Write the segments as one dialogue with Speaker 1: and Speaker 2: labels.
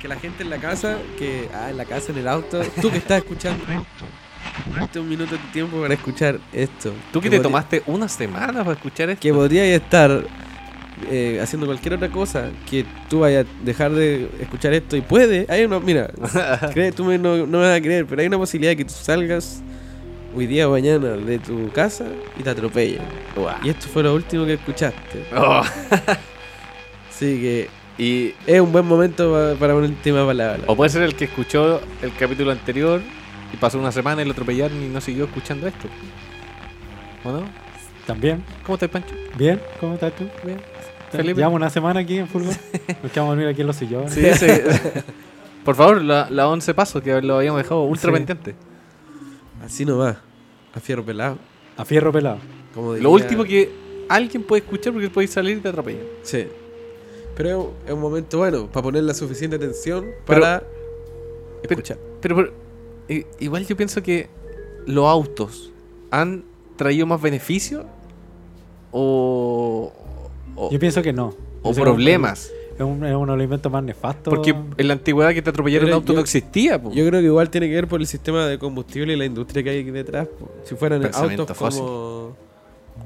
Speaker 1: Que la gente en la casa, que ah, en la casa, en el auto, tú que estás escuchando este un minuto de tiempo para escuchar esto.
Speaker 2: Tú que te tomaste una semana para escuchar esto.
Speaker 1: Que podrías estar eh, haciendo cualquier otra cosa que tú vayas a dejar de escuchar esto y puede. Hay una, mira, cree- tú me- no, no me vas a creer, pero hay una posibilidad de que tú salgas hoy día o mañana de tu casa y te atropellen.
Speaker 2: Guau.
Speaker 1: Y esto fue lo último que escuchaste.
Speaker 2: Oh.
Speaker 1: Así que
Speaker 2: Y,
Speaker 1: es un buen momento pa- para el tema palabra.
Speaker 2: o puede ser el que escuchó el capítulo anterior y pasó una semana y lo atropellaron y no siguió escuchando esto. ¿O no?
Speaker 3: También.
Speaker 2: ¿Cómo estás, Pancho?
Speaker 3: Bien, ¿cómo estás tú?
Speaker 2: Bien. Felipe.
Speaker 3: Llevamos una semana aquí en fútbol. Nos quedamos a dormir aquí en los sillones.
Speaker 2: Sí, ese- Por favor, la, la 11 pasos que lo habíamos dejado ultra
Speaker 3: Sí.
Speaker 2: pendiente.
Speaker 1: Así nomás, a fierro pelado.
Speaker 3: A fierro pelado.
Speaker 1: Como
Speaker 2: Lo último que alguien puede escuchar porque puede salir y te atropellan.
Speaker 1: Sí. Pero es un momento bueno para poner la suficiente atención para
Speaker 2: Pero,
Speaker 1: escuchar.
Speaker 2: pero, igual yo pienso que los autos han traído más beneficios o, o,
Speaker 3: Yo pienso que no.
Speaker 2: o problemas.
Speaker 3: Es, un, es uno de los inventos más nefastos.
Speaker 2: Porque en la antigüedad que te atropellaron un auto
Speaker 1: yo-
Speaker 2: no existía. po.
Speaker 1: Yo creo que igual tiene que ver por el sistema de combustible y la industria que hay aquí detrás. po. Si fueran autos
Speaker 2: fácil.
Speaker 1: como,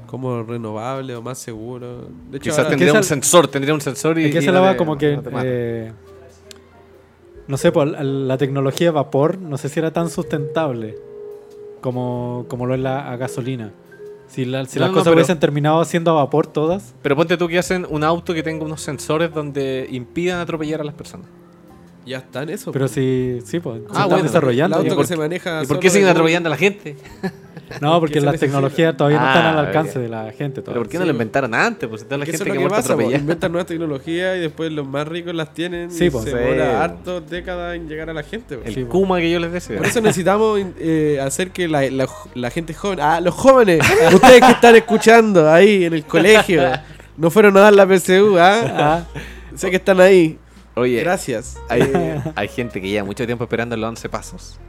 Speaker 1: como renovables o más seguros. De hecho,
Speaker 2: Quizás
Speaker 1: ahora-
Speaker 2: tendría un sensor, tendría un sensor y.
Speaker 3: Es que
Speaker 2: no
Speaker 3: la va como que. eh, no sé, pues la, la tecnología de vapor no sé si era tan sustentable como, como lo es la a gasolina. Si, la- si
Speaker 2: No,
Speaker 3: las
Speaker 2: no,
Speaker 3: cosas
Speaker 2: pero-
Speaker 3: hubiesen terminado siendo a vapor todas,
Speaker 2: Pero ponte tú que hacen un auto que tenga unos sensores donde impidan atropellar a las personas.
Speaker 1: ya está en eso.
Speaker 3: pero si, sí, pues, se
Speaker 2: Ah,
Speaker 3: están
Speaker 2: bueno,
Speaker 1: el
Speaker 3: desarrollando.
Speaker 1: auto
Speaker 2: ¿Y
Speaker 1: que
Speaker 2: por
Speaker 1: se maneja
Speaker 2: ¿Y por qué siguen atropellando a la gente?
Speaker 3: No, porque
Speaker 1: necesita.
Speaker 3: tecnologías todavía no están
Speaker 2: Ah,
Speaker 3: al alcance
Speaker 2: ok.
Speaker 3: de la gente.
Speaker 2: ¿Pero
Speaker 3: todavía.
Speaker 2: por qué no
Speaker 1: sí, po.
Speaker 2: inventaron antes? Pues toda la
Speaker 1: Que eso
Speaker 2: gente
Speaker 1: es
Speaker 2: que,
Speaker 1: lo que
Speaker 2: muerta
Speaker 1: pasa, po. inventan nuevas tecnologías y después los más ricos las tienen
Speaker 3: Sí,
Speaker 1: y
Speaker 3: po.
Speaker 1: se
Speaker 2: Sí.
Speaker 1: demora harto décadas en llegar a la gente. po.
Speaker 2: El
Speaker 3: Sí.
Speaker 2: Kuma que yo les decía.
Speaker 1: Por eso necesitamos eh, hacer que la, la- la gente joven, ah, los jóvenes, ustedes que están escuchando ahí en el colegio, no fueron a dar la PSU, ah,
Speaker 3: Ah,
Speaker 1: sé que están ahí,
Speaker 2: Oye,
Speaker 1: gracias.
Speaker 2: hay, hay gente que lleva mucho tiempo esperando los 11 pasos.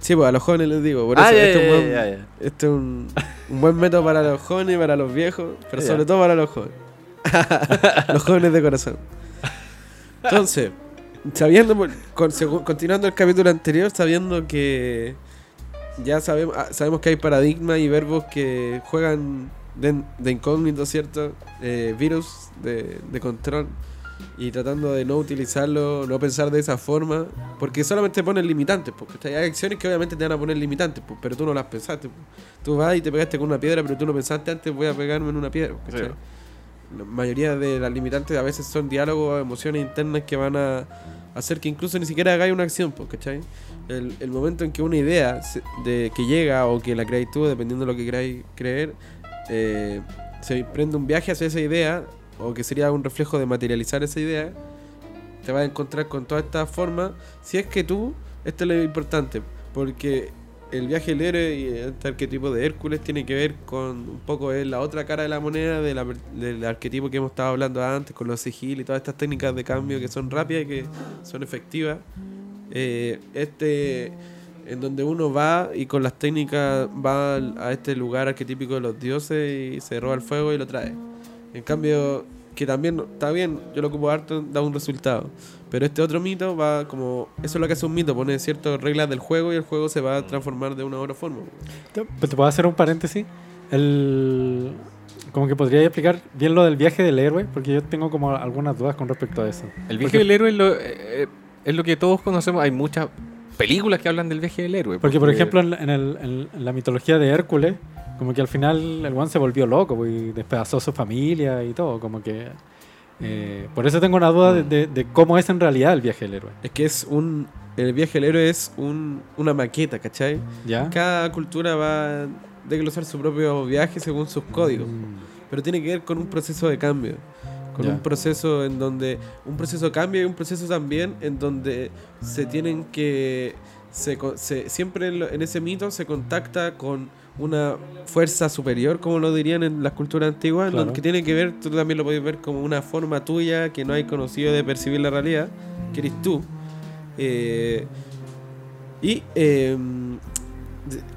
Speaker 1: Sí, pues a los jóvenes les digo, por
Speaker 2: Ah,
Speaker 1: eso este, es un buen, este es un, un buen método para los jóvenes y para los viejos, pero sobre todo para los jóvenes. los jóvenes de corazón. Entonces, sabiendo, con- continuando el capítulo anterior, sabiendo que ya sabemos, ah, sabemos que hay paradigmas y verbos que juegan de, de incógnito, ¿cierto? Eh, virus de, de control y tratando de no utilizarlo, no pensar de esa forma, porque solamente ponen limitantes, porque hay acciones que obviamente te van a poner limitantes, pues, pero tú no las pensaste. pues. Tú vas y te pegaste con una piedra, pero tú no pensaste antes voy a pegarme en una piedra.
Speaker 2: Sí.
Speaker 1: La mayoría de las limitantes a veces son diálogos emociones internas que van a hacer que incluso ni siquiera hagáis una acción, pues, ¿cachai? El, el momento en que una idea de, que llega o que la creáis tú, dependiendo de lo que queráis creer, eh, se prende un viaje hacia esa idea, o que sería un reflejo de materializar esa idea, te vas a encontrar con toda esta forma, si es que tú, esto es lo importante, porque el viaje del héroe y este arquetipo de Hércules tiene que ver con un poco es la otra cara de la moneda del arquetipo que hemos estado hablando antes, con los sigil y todas estas técnicas de cambio que son rápidas y que son efectivas. Eh, este, en donde uno va y con las técnicas va a este lugar arquetípico de los dioses y se roba el fuego y lo trae. En cambio, que también está bien, yo lo ocupo harto, da un resultado. Pero este otro mito va como. Eso es lo que hace un mito, pone ciertas reglas del juego y el juego se va a transformar de una u otra forma.
Speaker 3: ¿Te, pues, ¿te puedo hacer un paréntesis? El, como que podría explicar bien lo del viaje del héroe, porque yo tengo como algunas dudas con respecto a eso.
Speaker 2: El viaje
Speaker 3: Porque-
Speaker 2: del héroe es lo, eh, es lo que todos conocemos. Hay muchas películas que hablan del viaje del héroe.
Speaker 3: Porque, por ejemplo, en, la- en el- en- en la mitología de Hércules, como que al final el one se volvió loco pues, y despedazó a su familia y todo. Como que. eh, por eso tengo una duda de, de- de cómo es en realidad el viaje del héroe.
Speaker 1: Es que es un. El viaje del héroe es un, una maqueta, ¿cachai?
Speaker 3: ¿Ya?
Speaker 1: Cada cultura va a desglosar su propio viaje según sus códigos.
Speaker 3: Mm,
Speaker 1: Pero tiene que ver con un proceso de cambio. Con un proceso en donde. Un proceso de cambio y un proceso también en donde se tienen que. Se, siempre en, lo- en ese mito se contacta con una fuerza superior, como lo dirían en las culturas antiguas,
Speaker 3: Claro.
Speaker 1: que tiene que ver, tú también lo puedes ver como una forma tuya que no hay conocido de percibir la realidad, que eres tú. Eh, y eh,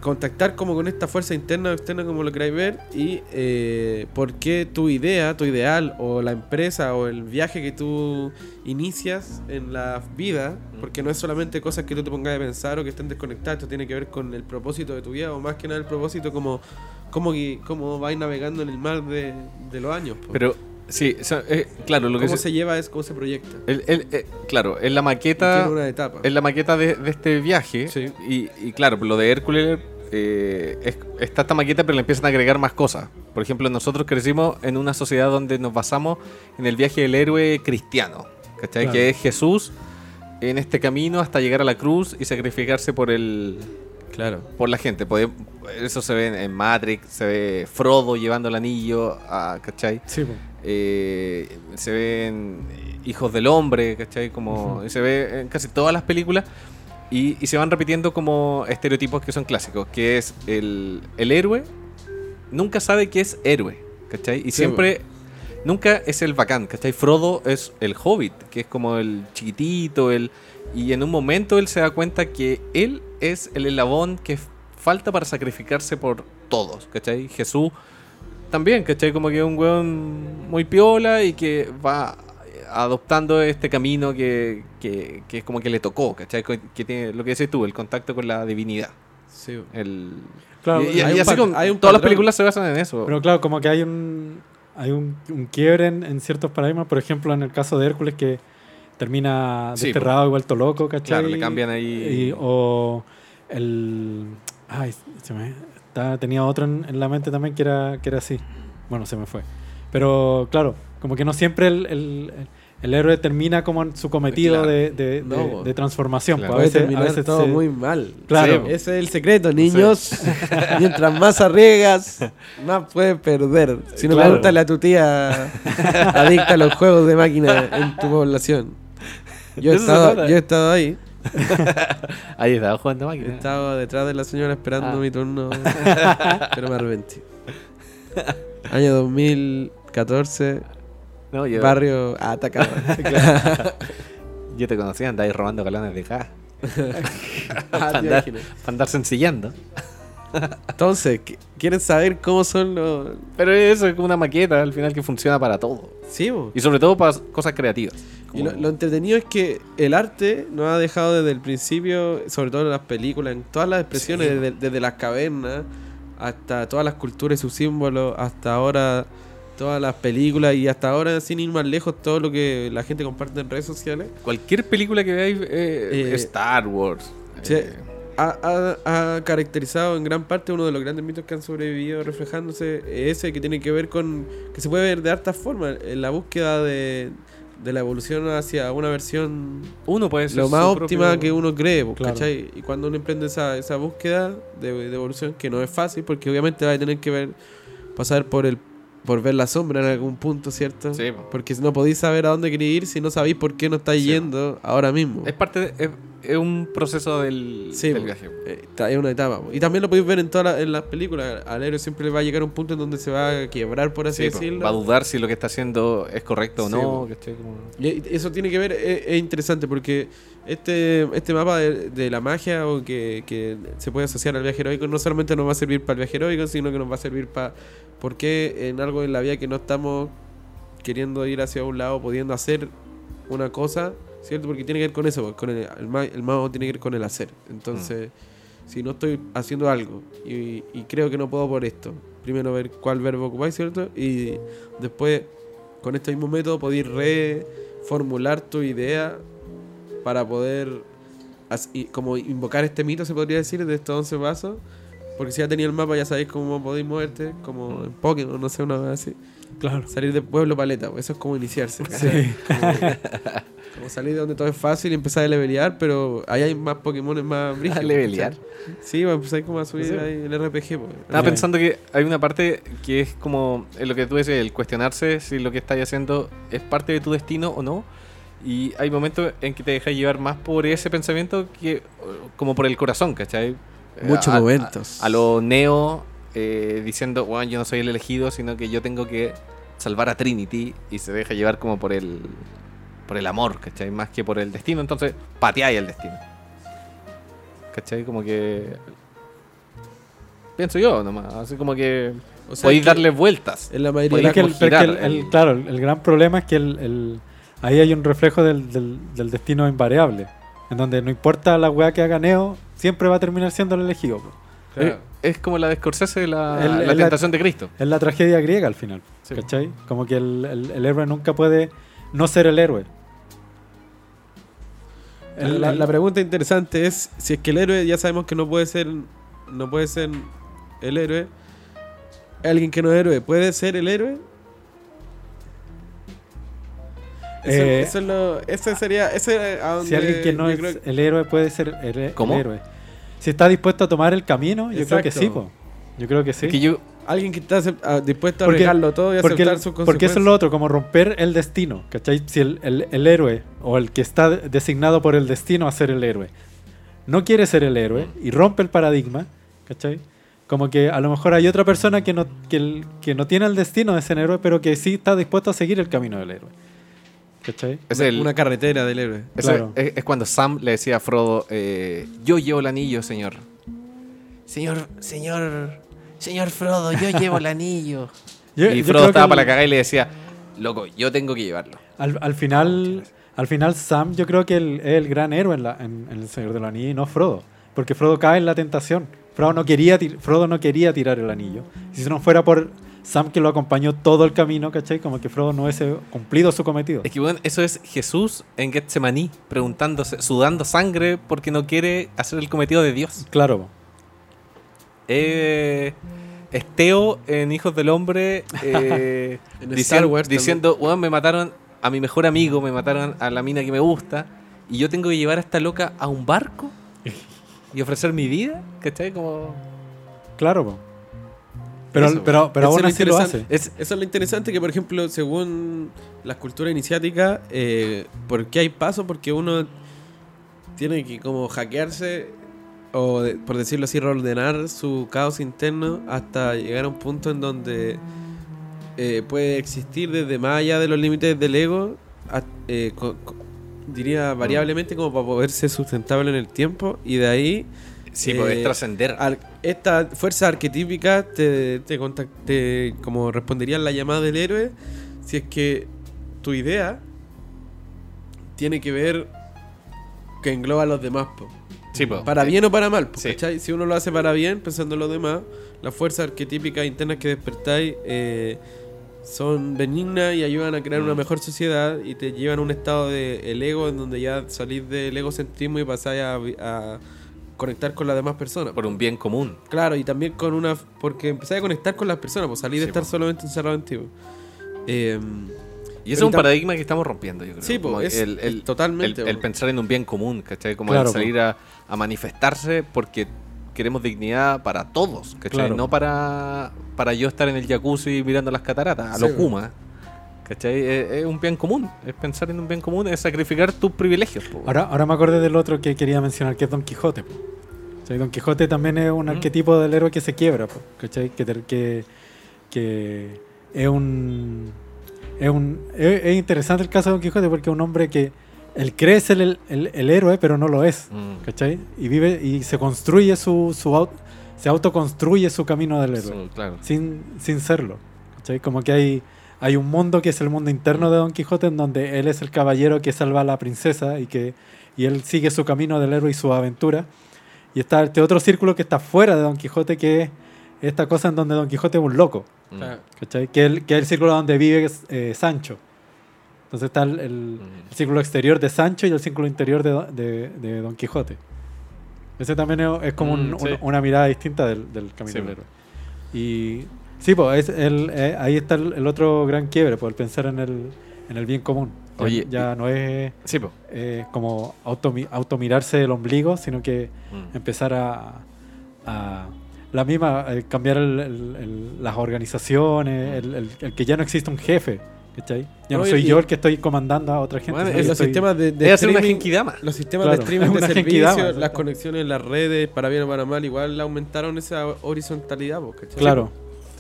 Speaker 1: contactar como con esta fuerza interna o externa como lo queráis ver y eh, por qué tu idea, tu ideal o la empresa o el viaje que tú inicias en la vida, porque no es solamente cosas que tú te pongas a pensar o que estén desconectadas, esto tiene que ver con el propósito de tu vida o más que nada el propósito como cómo, cómo vais navegando en el mar de, de los años. po.
Speaker 2: Pero, sí, o sea, eh, claro, lo que
Speaker 1: cómo
Speaker 2: se-
Speaker 1: se lleva es cómo se proyecta.
Speaker 2: el- el- eh, claro, en la maqueta...
Speaker 1: Tiene una etapa.
Speaker 2: En la maqueta de, de este viaje,
Speaker 1: Sí.
Speaker 2: y, y claro, lo de Hércules, eh, es- está esta maqueta, pero le empiezan a agregar más cosas. Por ejemplo, nosotros crecimos en una sociedad donde nos basamos en el viaje del héroe cristiano, ¿cachai?
Speaker 3: Claro.
Speaker 2: Que es Jesús en este camino hasta llegar a la cruz y sacrificarse por el
Speaker 1: Claro.
Speaker 2: por la gente. Eso se ve en- Matrix, se ve Frodo llevando el anillo, a, ¿cachai?
Speaker 3: Sí, po.
Speaker 2: Eh, se ven Hijos del Hombre, ¿cachai? Como, Se ve en casi todas las películas y, y se van repitiendo como estereotipos que son clásicos, que es el, el héroe nunca sabe que es héroe, ¿cachai? Y
Speaker 1: Sí,
Speaker 2: siempre, nunca es el bacán, ¿cachai? Frodo es el hobbit, que es como el chiquitito, el... Y en un momento él se da cuenta que él es el eslabón que falta para sacrificarse por todos, ¿cachai? Jesús también, ¿cachai? Como que es un weón muy piola y que va adoptando este camino que, que, que es como que le tocó, ¿cachai? Que tiene lo que dices tú, el contacto con la divinidad.
Speaker 1: Sí.
Speaker 2: El...
Speaker 3: Claro,
Speaker 2: y, y-
Speaker 1: hay
Speaker 2: y
Speaker 1: un
Speaker 2: así con
Speaker 1: hay un
Speaker 2: todas las películas se basan en eso.
Speaker 3: Pero claro, como que hay un hay un, un quiebre en, en ciertos paradigmas. Por ejemplo, en el caso de Hércules que termina
Speaker 2: Sí,
Speaker 3: desterrado y vuelto loco, ¿cachai?
Speaker 2: Claro, le cambian ahí-
Speaker 3: Y- o el... Ay, se me... estaba- tenía otro en, en la mente también que era, que era así. Bueno, se me fue. Pero claro, como que no siempre el, el- el héroe termina como en su cometido
Speaker 2: Claro.
Speaker 3: de, de-
Speaker 1: No,
Speaker 3: de- de transformación.
Speaker 2: Claro.
Speaker 3: pues,
Speaker 1: Puede
Speaker 3: a veces, a veces
Speaker 1: todo
Speaker 3: se-
Speaker 1: muy mal.
Speaker 3: Claro.
Speaker 1: Sí, ese es el secreto, niños. Mientras más arriesgas, más puedes perder. Si no,
Speaker 3: Claro.
Speaker 1: pregúntale a tu tía adicta a los juegos de máquina en tu población. Yo he, estado, yo he estado ahí.
Speaker 2: Ahí estaba jugando máquina.
Speaker 1: estado detrás de la señora esperando
Speaker 2: Ah.
Speaker 1: mi turno. pero me arrepentí. Año 2014,
Speaker 2: No, yo,
Speaker 1: barrio atacado.
Speaker 2: yo te conocía, andáis robando galones de gas.
Speaker 1: Ah,
Speaker 2: andar, para andar sencillando.
Speaker 1: Entonces, ¿qu- ¿quieren saber cómo son los...?
Speaker 2: Pero eso es como una maqueta al final que funciona para todo.
Speaker 1: Sí, bo.
Speaker 2: Y sobre todo para cosas creativas.
Speaker 1: Y lo, lo entretenido es que el arte no ha dejado desde el principio, sobre todo en las películas, en todas las expresiones,
Speaker 2: Sí.
Speaker 1: desde, desde las cavernas hasta todas las culturas y sus símbolos, hasta ahora todas las películas y hasta ahora, sin ir más lejos, todo lo que la gente comparte en redes sociales,
Speaker 2: Cualquier película que veáis, eh,
Speaker 1: Eh,
Speaker 2: Star Wars.
Speaker 1: sí.
Speaker 2: eh,
Speaker 1: ha, ha- ha caracterizado en gran parte uno de los grandes mitos que han sobrevivido reflejándose, ese que tiene que ver con, que se puede ver de hartas formas, en la búsqueda de, de la evolución hacia una versión
Speaker 2: uno puede ser
Speaker 1: lo más óptima
Speaker 2: propio-
Speaker 1: que uno cree, pues,
Speaker 3: Claro.
Speaker 1: ¿cachai? Y cuando uno emprende esa, esa búsqueda de, de evolución, que no es fácil, porque obviamente va a tener que ver, pasar por el por ver la sombra en algún punto, ¿cierto?
Speaker 2: Sí, po.
Speaker 1: Porque no podéis saber a dónde queréis ir si no sabéis por qué no estáis
Speaker 2: Sí,
Speaker 1: yendo ahora mismo.
Speaker 2: Es parte de- es, es un proceso del,
Speaker 1: Sí,
Speaker 2: del viaje.
Speaker 1: Eh, es una etapa. po. Y también lo podéis ver en todas las- en las películas. Al héroe siempre le va a llegar un punto en donde se va a quebrar, por así decirlo.
Speaker 2: Va a dudar si lo que está haciendo es correcto o no.
Speaker 1: po.
Speaker 2: ¿cachai? Como-
Speaker 1: Y eso tiene que ver, es, es interesante porque este, este mapa de, de la magia o que, que se puede asociar al viaje heroico no solamente nos va a servir para el viaje heroico, sino que nos va a servir para por qué en algo en la vida que no estamos queriendo ir hacia un lado, pudiendo hacer una cosa, ¿cierto? Porque tiene que ver con eso, pues, con el, el, ma- el mago tiene que ver con el hacer. Entonces, si no estoy haciendo algo y, y creo que no puedo por esto, primero ver cuál verbo ocupáis, ¿cierto? Y después, con este mismo método, podéis reformular tu idea para poder como invocar este mito, se podría decir, de estos 11 pasos. Porque si ya tenía el mapa, ya sabéis cómo podéis moverte, como en Pokémon, no sé, una vez así.
Speaker 3: Claro.
Speaker 1: Salir de pueblo paleta, pues, eso es como iniciarse.
Speaker 3: Sí.
Speaker 1: Como, como salir de donde todo es fácil y empezar a levelear, pero ahí hay más Pokémon más brígidos.
Speaker 2: ¿A levelear?
Speaker 1: Sí, pues empezáis como a subir
Speaker 2: Sí.
Speaker 1: ahí el RPG. Pues.
Speaker 2: Estaba pensando que hay una parte que es como en lo que tú decías, el cuestionarse si lo que estás haciendo es parte de tu destino o no. Y hay momentos en que te dejas llevar más por ese pensamiento que como por el corazón, ¿cachai?
Speaker 1: Muchos
Speaker 2: A-
Speaker 1: momentos.
Speaker 2: A, lo neo eh, diciendo, bueno, yo no soy el elegido, sino que yo tengo que salvar a Trinity y se deja llevar como por el por el amor, ¿cachai? Más que por el destino, entonces pateáis el destino. ¿Cachai? Como que Pienso yo nomás. Así como que
Speaker 1: O sea,
Speaker 2: podéis darle vueltas.
Speaker 1: En la mayoría
Speaker 3: que el- que el- el-
Speaker 2: el-
Speaker 3: claro, el, gran problema es que el, el- ahí hay un reflejo del, del- del destino invariable. En donde no importa la weá que haga Neo, siempre va a terminar siendo el elegido.
Speaker 1: Claro.
Speaker 2: Eh, Es como la de Scorsese la,
Speaker 3: El-
Speaker 2: la
Speaker 3: el-
Speaker 2: tentación de Cristo.
Speaker 3: Es la tragedia griega al final.
Speaker 2: Sí.
Speaker 3: ¿Cachai? Como que el, el- el héroe nunca puede no ser el héroe. El-
Speaker 1: la, la pregunta interesante es si es que el héroe ya sabemos que no puede ser no puede ser el héroe alguien que no es héroe puede ser el héroe eso,
Speaker 3: Eh,
Speaker 1: eso es lo ese sería ese es a donde
Speaker 3: si alguien que no es
Speaker 1: creo
Speaker 3: el héroe puede ser el, el
Speaker 2: ¿Cómo?
Speaker 3: héroe. Si está dispuesto a tomar el camino, yo creo que sí.
Speaker 1: Exacto.
Speaker 3: po. Yo creo que sí.
Speaker 2: Es que yo,
Speaker 1: alguien que está ah, dispuesto a
Speaker 3: Porque-
Speaker 1: arriesgarlo todo y
Speaker 3: porque,
Speaker 1: aceptar
Speaker 3: el-
Speaker 1: sus
Speaker 3: porque eso es lo otro, como romper el destino. ¿Cachai? Si el, el- el héroe o el que está designado por el destino a ser el héroe no quiere ser el héroe y rompe el paradigma, ¿cachai? Como que a lo mejor hay otra persona que no, que, el- que no tiene el destino de ser héroe, pero que sí está dispuesto a seguir el camino del héroe. ¿Cachai?
Speaker 2: es,
Speaker 1: una,
Speaker 2: el,
Speaker 1: una carretera del héroe
Speaker 3: claro.
Speaker 2: es, es cuando Sam le decía a Frodo, eh, yo llevo el anillo, señor. Señor, señor, señor Frodo, yo llevo el anillo.
Speaker 3: Yo-
Speaker 2: y Frodo estaba
Speaker 3: el-
Speaker 2: para la cagada y le decía, loco, yo tengo que llevarlo.
Speaker 3: Al, al final, al final Sam yo creo que el- es el gran héroe en, la- en- en el Señor de los Anillos y no Frodo. Porque Frodo cae en la tentación. Frodo no quería, tir- Frodo no quería tirar el anillo. Si no fuera por Sam que lo acompañó todo el camino, ¿cachai? Como que Frodo no hubiese cumplido su cometido.
Speaker 2: Es que bueno, eso es Jesús en Getsemaní, preguntándose, sudando sangre porque no quiere hacer el cometido de Dios.
Speaker 3: Claro.
Speaker 2: Eh, es Teo en Hijos del Hombre eh,
Speaker 1: En
Speaker 2: dicien-
Speaker 1: Star Wars
Speaker 2: diciendo, weón, me mataron a mi mejor amigo, me mataron a la mina que me gusta, y yo tengo que llevar a esta loca a un barco y ofrecer mi vida, ¿cachai? Como...
Speaker 3: Claro, po. Pero,
Speaker 2: Eso,
Speaker 3: pero, pero aún así lo hace.
Speaker 2: Es,
Speaker 1: Eso es lo interesante que, por ejemplo, según las culturas iniciáticas, eh, ¿por qué hay paso? Porque uno tiene que como hackearse o, de- por decirlo así, reordenar su caos interno hasta llegar a un punto en donde eh, puede existir desde más allá de los límites del ego, a- eh, co- co- diría variablemente como para poder ser sustentable en el tiempo y de ahí
Speaker 2: sí,
Speaker 1: Eh,
Speaker 2: podés trascender.
Speaker 1: Ar- esta fuerza arquetípica te, te, te- como respondería a la llamada del héroe si es que tu idea tiene que ver que engloba a los demás po.
Speaker 2: Sí, po.
Speaker 1: para bien o para mal po, si uno lo hace para bien pensando en los demás las fuerzas arquetípicas internas que despertáis eh, son benignas y ayudan a crear una
Speaker 2: Mm.
Speaker 1: mejor sociedad y te llevan a un estado de el ego en donde ya salís del egocentrismo y pasáis a conectar con las demás personas
Speaker 2: Por un bien común.
Speaker 1: Claro, y también con una. Porque empecé a conectar con las personas, pues salí de
Speaker 2: Sí,
Speaker 1: estar
Speaker 2: po.
Speaker 1: solamente encerrado en ti. Eh,
Speaker 2: Y ese es un paradigma que estamos rompiendo, yo creo.
Speaker 1: Sí, po,
Speaker 2: Como
Speaker 1: es-
Speaker 2: el, el-
Speaker 1: totalmente,
Speaker 2: el- pensar en un bien común, ¿cachai? Como
Speaker 3: Claro,
Speaker 2: el salir a, a manifestarse porque queremos dignidad para todos, ¿cachai?
Speaker 3: Claro.
Speaker 2: No para, para yo estar en el jacuzzi mirando las cataratas, a
Speaker 1: Sí,
Speaker 2: lo
Speaker 1: po.
Speaker 2: ¿Cachai? Es, es un bien común. Es pensar en un bien común, es sacrificar tus privilegios. po.
Speaker 3: Ahora, ahora me acordé del otro que quería mencionar, que es Don Quijote. po. Don Quijote también es un
Speaker 2: Mm.
Speaker 3: arquetipo del héroe que se quiebra, po, ¿cachai? Que, que, que es un... Es, un es, es interesante el caso de Don Quijote porque es un hombre que él cree ser el, el- el héroe, pero no lo es,
Speaker 2: Mm.
Speaker 3: ¿cachai? Y vive y se construye su... su au- se autoconstruye su camino del héroe
Speaker 2: Eso, claro.
Speaker 3: sin, sin serlo. ¿cachai? Como que hay, hay un mundo que es el mundo interno de Don Quijote en donde él es el caballero que salva a la princesa y que y él sigue su camino del héroe y su aventura. Y está este otro círculo que está fuera de Don Quijote que es esta cosa en donde Don Quijote es un loco.
Speaker 2: Mm.
Speaker 1: claro.
Speaker 3: ¿cachai? Que, es el, que es el círculo donde vive eh, Sancho. Entonces está el, el-
Speaker 2: Mm.
Speaker 3: el círculo exterior de Sancho y el círculo interior de, Don- de- de Don Quijote. Ese también es, es como un-
Speaker 2: Mm, sí.
Speaker 3: un- una mirada distinta del, del camino
Speaker 2: Sí,
Speaker 3: del
Speaker 2: po.
Speaker 3: héroe. Y sí, pues es el, eh, ahí está el, el otro gran quiebre, por pensar en el, en el bien común. Ya,
Speaker 2: Oye,
Speaker 3: ya no es
Speaker 2: Sí, po.
Speaker 3: eh, como automi- automirarse el ombligo, sino que
Speaker 2: Mm.
Speaker 3: empezar a, a la misma, eh, cambiar el- el- el- las organizaciones, el, el- el que ya no existe un jefe, ¿cachai? Ya no soy
Speaker 1: y-
Speaker 3: yo el que estoy comandando a otra gente.
Speaker 2: Bueno,
Speaker 1: los
Speaker 3: estoy-
Speaker 1: sistemas de, de
Speaker 2: Es hacer una
Speaker 1: streaming-
Speaker 2: genkidama.
Speaker 1: Los sistemas
Speaker 3: Claro,
Speaker 1: de streaming
Speaker 3: es
Speaker 1: de
Speaker 3: una
Speaker 1: servicio,
Speaker 3: genkidama,
Speaker 1: las conexiones las redes, para bien o para mal, igual aumentaron esa horizontalidad, po, ¿cachai?
Speaker 3: Claro,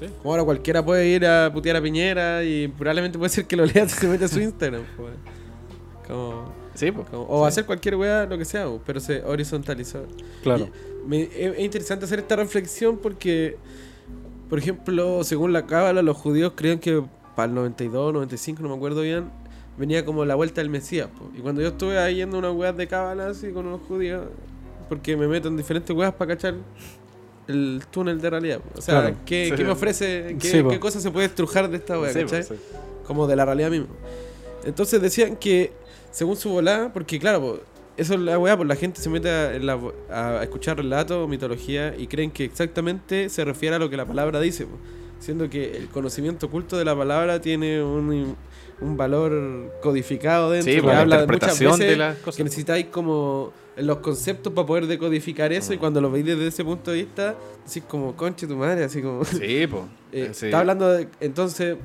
Speaker 1: Como ahora cualquiera puede ir a putear a Piñera y probablemente puede ser que lo lea si se mete a su Instagram. Como...
Speaker 2: Sí.
Speaker 1: Como- o
Speaker 2: Sí.
Speaker 1: hacer cualquier weá, lo que sea, pero se horizontalizó.
Speaker 3: Claro.
Speaker 1: Me- es, es interesante hacer esta reflexión porque, por ejemplo, según la cábala, los judíos creían que para el 92, 95, no me acuerdo bien, venía como la vuelta del Mesías. po. Y cuando yo estuve ahí yendo unas weas de cábala así con unos judíos, porque me meto en diferentes weas para cachar el túnel de realidad. O sea,
Speaker 3: Claro.
Speaker 1: ¿qué,
Speaker 2: Sí.
Speaker 1: qué me ofrece? ¿Qué,
Speaker 3: Sí,
Speaker 1: qué cosa se puede estrujar de esta wea? ¿cachai?
Speaker 2: sí.
Speaker 1: como de la realidad misma. Entonces decían que, según su volada, porque claro, po, eso es la weá, pues la gente se mete a, la- a escuchar relatos, mitología, y creen que exactamente se refiere a lo que la palabra dice, po, siendo que el conocimiento oculto de la palabra tiene un, un valor codificado dentro,
Speaker 2: Sí,
Speaker 1: que
Speaker 2: la
Speaker 1: habla de muchas veces
Speaker 2: de las
Speaker 1: que necesitáis como los conceptos para poder decodificar eso, y
Speaker 2: Mm.
Speaker 1: cuando lo veis desde ese punto de vista, decís como, conche tu madre, así como...
Speaker 2: Sí, po.
Speaker 1: eh,
Speaker 2: Sí.
Speaker 1: Está hablando de... Entonces...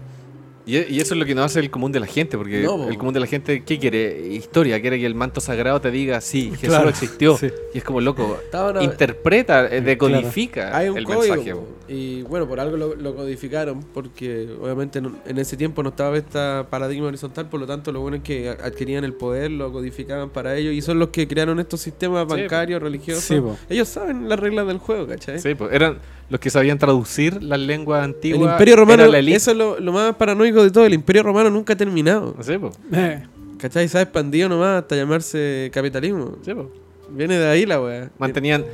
Speaker 2: Y, y eso es lo que nos hace el común de la gente, porque
Speaker 1: No, po.
Speaker 2: el común de la gente, ¿qué quiere? Historia, quiere que el manto sagrado te diga, sí, Jesús
Speaker 3: Claro,
Speaker 2: existió.
Speaker 3: sí.
Speaker 2: Y es como loco, interpreta, eh, decodifica
Speaker 1: Hay un
Speaker 2: el
Speaker 1: código.
Speaker 2: mensaje.
Speaker 1: po. Y bueno, por algo lo, lo codificaron, porque obviamente no- en ese tiempo no estaba esta paradigma horizontal, por lo tanto lo bueno es que adquirían el poder, lo codificaban para ellos, y son los que crearon estos sistemas
Speaker 2: Sí,
Speaker 1: bancarios, religiosos.
Speaker 3: Sí, po.
Speaker 1: ellos saben las reglas del juego, ¿cachai?
Speaker 2: Sí, pues eran los que sabían traducir las lenguas
Speaker 1: el
Speaker 2: antiguas.
Speaker 1: Imperio Romano,
Speaker 2: la
Speaker 1: eso es lo, lo más paranoico de todo, el Imperio Romano nunca ha terminado.
Speaker 2: Sí, pues.
Speaker 3: Eh,
Speaker 1: ¿Cachai? Se ha expandido nomás hasta llamarse capitalismo.
Speaker 2: Sí, po.
Speaker 1: Viene de ahí la weá.
Speaker 2: Mantenían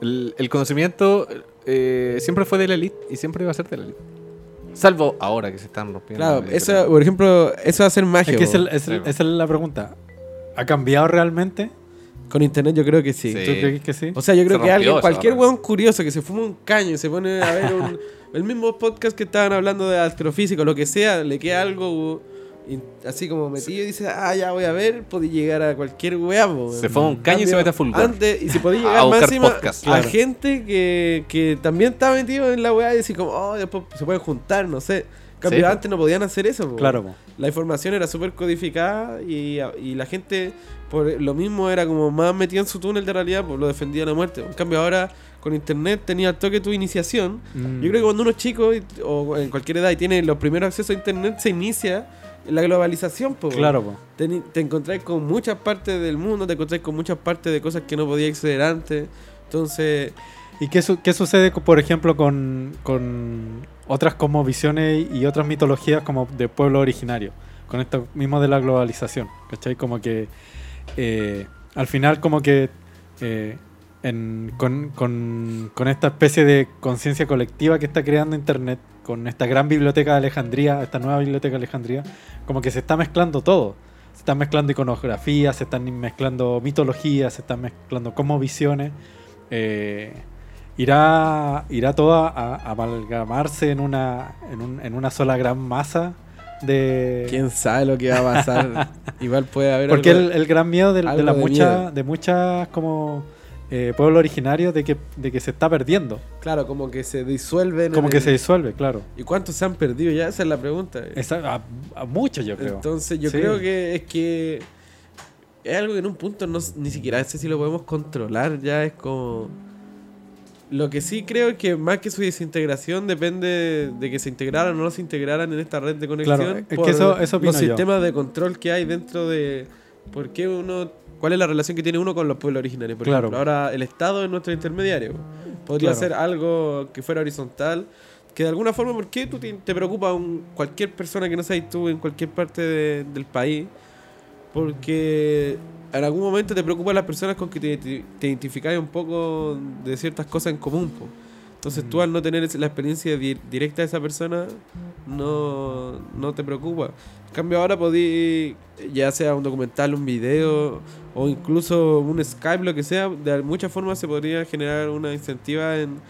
Speaker 2: el, el conocimiento, eh, siempre fue de la elite y siempre iba a ser de la elite. Salvo ahora que se están rompiendo.
Speaker 1: Claro, eso,
Speaker 2: pero-
Speaker 1: por ejemplo, eso va a ser magia.
Speaker 3: es que es
Speaker 1: po.
Speaker 3: el- es el-
Speaker 2: Sí, po.
Speaker 3: esa es la pregunta. ¿Ha cambiado realmente?
Speaker 1: Con internet yo creo que sí.
Speaker 2: Sí.
Speaker 3: ¿Tú crees que sí?
Speaker 1: O sea, yo creo
Speaker 2: Se
Speaker 1: que
Speaker 2: rompió
Speaker 1: alguien,
Speaker 2: esa
Speaker 1: cualquier weón curioso que se fuma un caño y se pone a ver un, el mismo podcast que estaban hablando de astrofísica, lo que sea, le queda algo así como metido y dice, ah, ya voy a ver, podía llegar a cualquier weá.
Speaker 2: Se fue a un caño y se mete a fulgor.
Speaker 1: antes- y si podía
Speaker 2: A
Speaker 1: llegar más
Speaker 2: buscar
Speaker 1: encima
Speaker 2: podcast,
Speaker 1: a gente que, que también estaba metido en la weá y decir como, oh, después se pueden juntar, no sé. En Cambio,
Speaker 2: Sí, po.
Speaker 1: antes no podían hacer eso. po.
Speaker 3: Claro, po.
Speaker 1: La información era súper codificada y, y la gente, por lo mismo, era como más metida en su túnel de realidad, pues lo defendía a la muerte. En cambio, ahora con internet tenía al toque tu iniciación.
Speaker 3: Mm.
Speaker 1: Yo creo que cuando uno es chico y- o en cualquier edad y tiene los primeros accesos a internet, se inicia la globalización. po.
Speaker 3: Claro, po.
Speaker 1: Te, te encontrás con muchas partes del mundo, te encontrás con muchas partes de cosas que no podías acceder antes. Entonces,
Speaker 3: ¿Y qué, su- qué sucede, por ejemplo, con, con otras cosmovisiones y otras mitologías como de pueblo originario? Con esto mismo de la globalización, ¿cachai? Como que eh, al final como que eh, en- con, con- con esta especie de conciencia colectiva que está creando Internet, con esta gran biblioteca de Alejandría, esta nueva biblioteca de Alejandría, como que se está mezclando todo. Se están mezclando iconografías, se están mezclando mitologías, se están mezclando cosmovisiones. Eh, irá, irá todo a, a amalgamarse en una, en, un- en una sola gran masa de...
Speaker 1: quién sabe lo que va a pasar. Igual puede haber.
Speaker 3: Porque
Speaker 1: algo-
Speaker 3: el, el gran miedo de, la
Speaker 1: de
Speaker 3: mucha,
Speaker 1: miedo.
Speaker 3: de muchas como eh, pueblos originarios de que, de que se está perdiendo.
Speaker 1: Claro, como que se disuelven.
Speaker 3: Como que
Speaker 1: el-
Speaker 3: se disuelve, claro.
Speaker 1: ¿Y cuántos se han perdido ya? Esa es la pregunta.
Speaker 3: Esa- a, a muchos yo creo.
Speaker 1: Entonces yo
Speaker 3: Sí.
Speaker 1: creo que es que es algo que en un punto no, ni siquiera sé si lo podemos controlar, ya es como... Lo que sí creo es que más que su desintegración depende de que se integraran o no se integraran en esta red de conexión.
Speaker 3: Claro, es que eso- eso
Speaker 1: Los
Speaker 3: yo.
Speaker 1: sistemas de control que hay dentro de... ¿Por qué uno... ¿Cuál es la relación que tiene uno con los pueblos originarios? Por
Speaker 3: Claro.
Speaker 1: ejemplo, ahora el Estado es nuestro intermediario. Podría
Speaker 3: Claro.
Speaker 1: ser algo que fuera horizontal. Que de alguna forma, ¿por qué tú te, te preocupa un, cualquier persona que no seas tú en cualquier parte de- del país? Porque en algún momento te preocupan las personas con que te, te, te identificas un poco de ciertas cosas en común. po. Entonces tú
Speaker 3: Mm.
Speaker 1: al no tener la experiencia di- directa de esa persona, no, no te preocupa. En cambio ahora podí, ya sea un documental, un video o incluso un Skype, lo que sea, de muchas formas se podría generar una incentiva en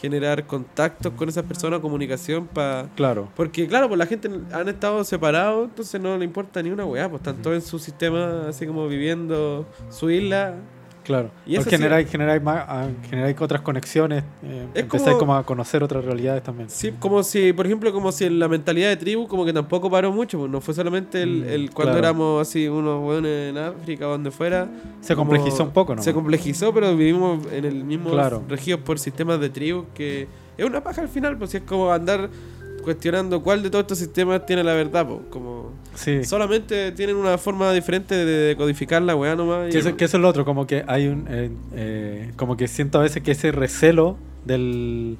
Speaker 1: generar contactos con esas personas, comunicación para...
Speaker 3: Claro.
Speaker 1: Porque claro, pues la gente han estado separados, entonces no le importa ni una weá, pues están todos en su sistema, así como viviendo su isla.
Speaker 3: Claro.
Speaker 1: Y eso sí-
Speaker 3: generáis, generáis, más- ah, generáis otras conexiones, eh, empezáis
Speaker 1: como-
Speaker 3: como... a conocer otras realidades también.
Speaker 1: Sí, como si, por ejemplo, como si en la mentalidad de tribu como que tampoco paró mucho, pues no fue solamente el,
Speaker 3: Mm,
Speaker 1: el cuando
Speaker 3: claro.
Speaker 1: éramos así unos weones en África o donde fuera.
Speaker 3: Se
Speaker 1: como-
Speaker 3: complejizó un poco, ¿no?
Speaker 1: Se complejizó, pero vivimos en el mismo
Speaker 3: Claro.
Speaker 1: regidos por sistemas de tribu que es una paja al final, pues si es como andar cuestionando cuál de todos estos sistemas tiene la verdad, pues como...
Speaker 3: Sí.
Speaker 1: Solamente tienen una forma diferente de decodificar la weá nomás.
Speaker 3: Que eso, que eso es lo otro, como que hay un. eh, eh, como que siento a veces que ese recelo del,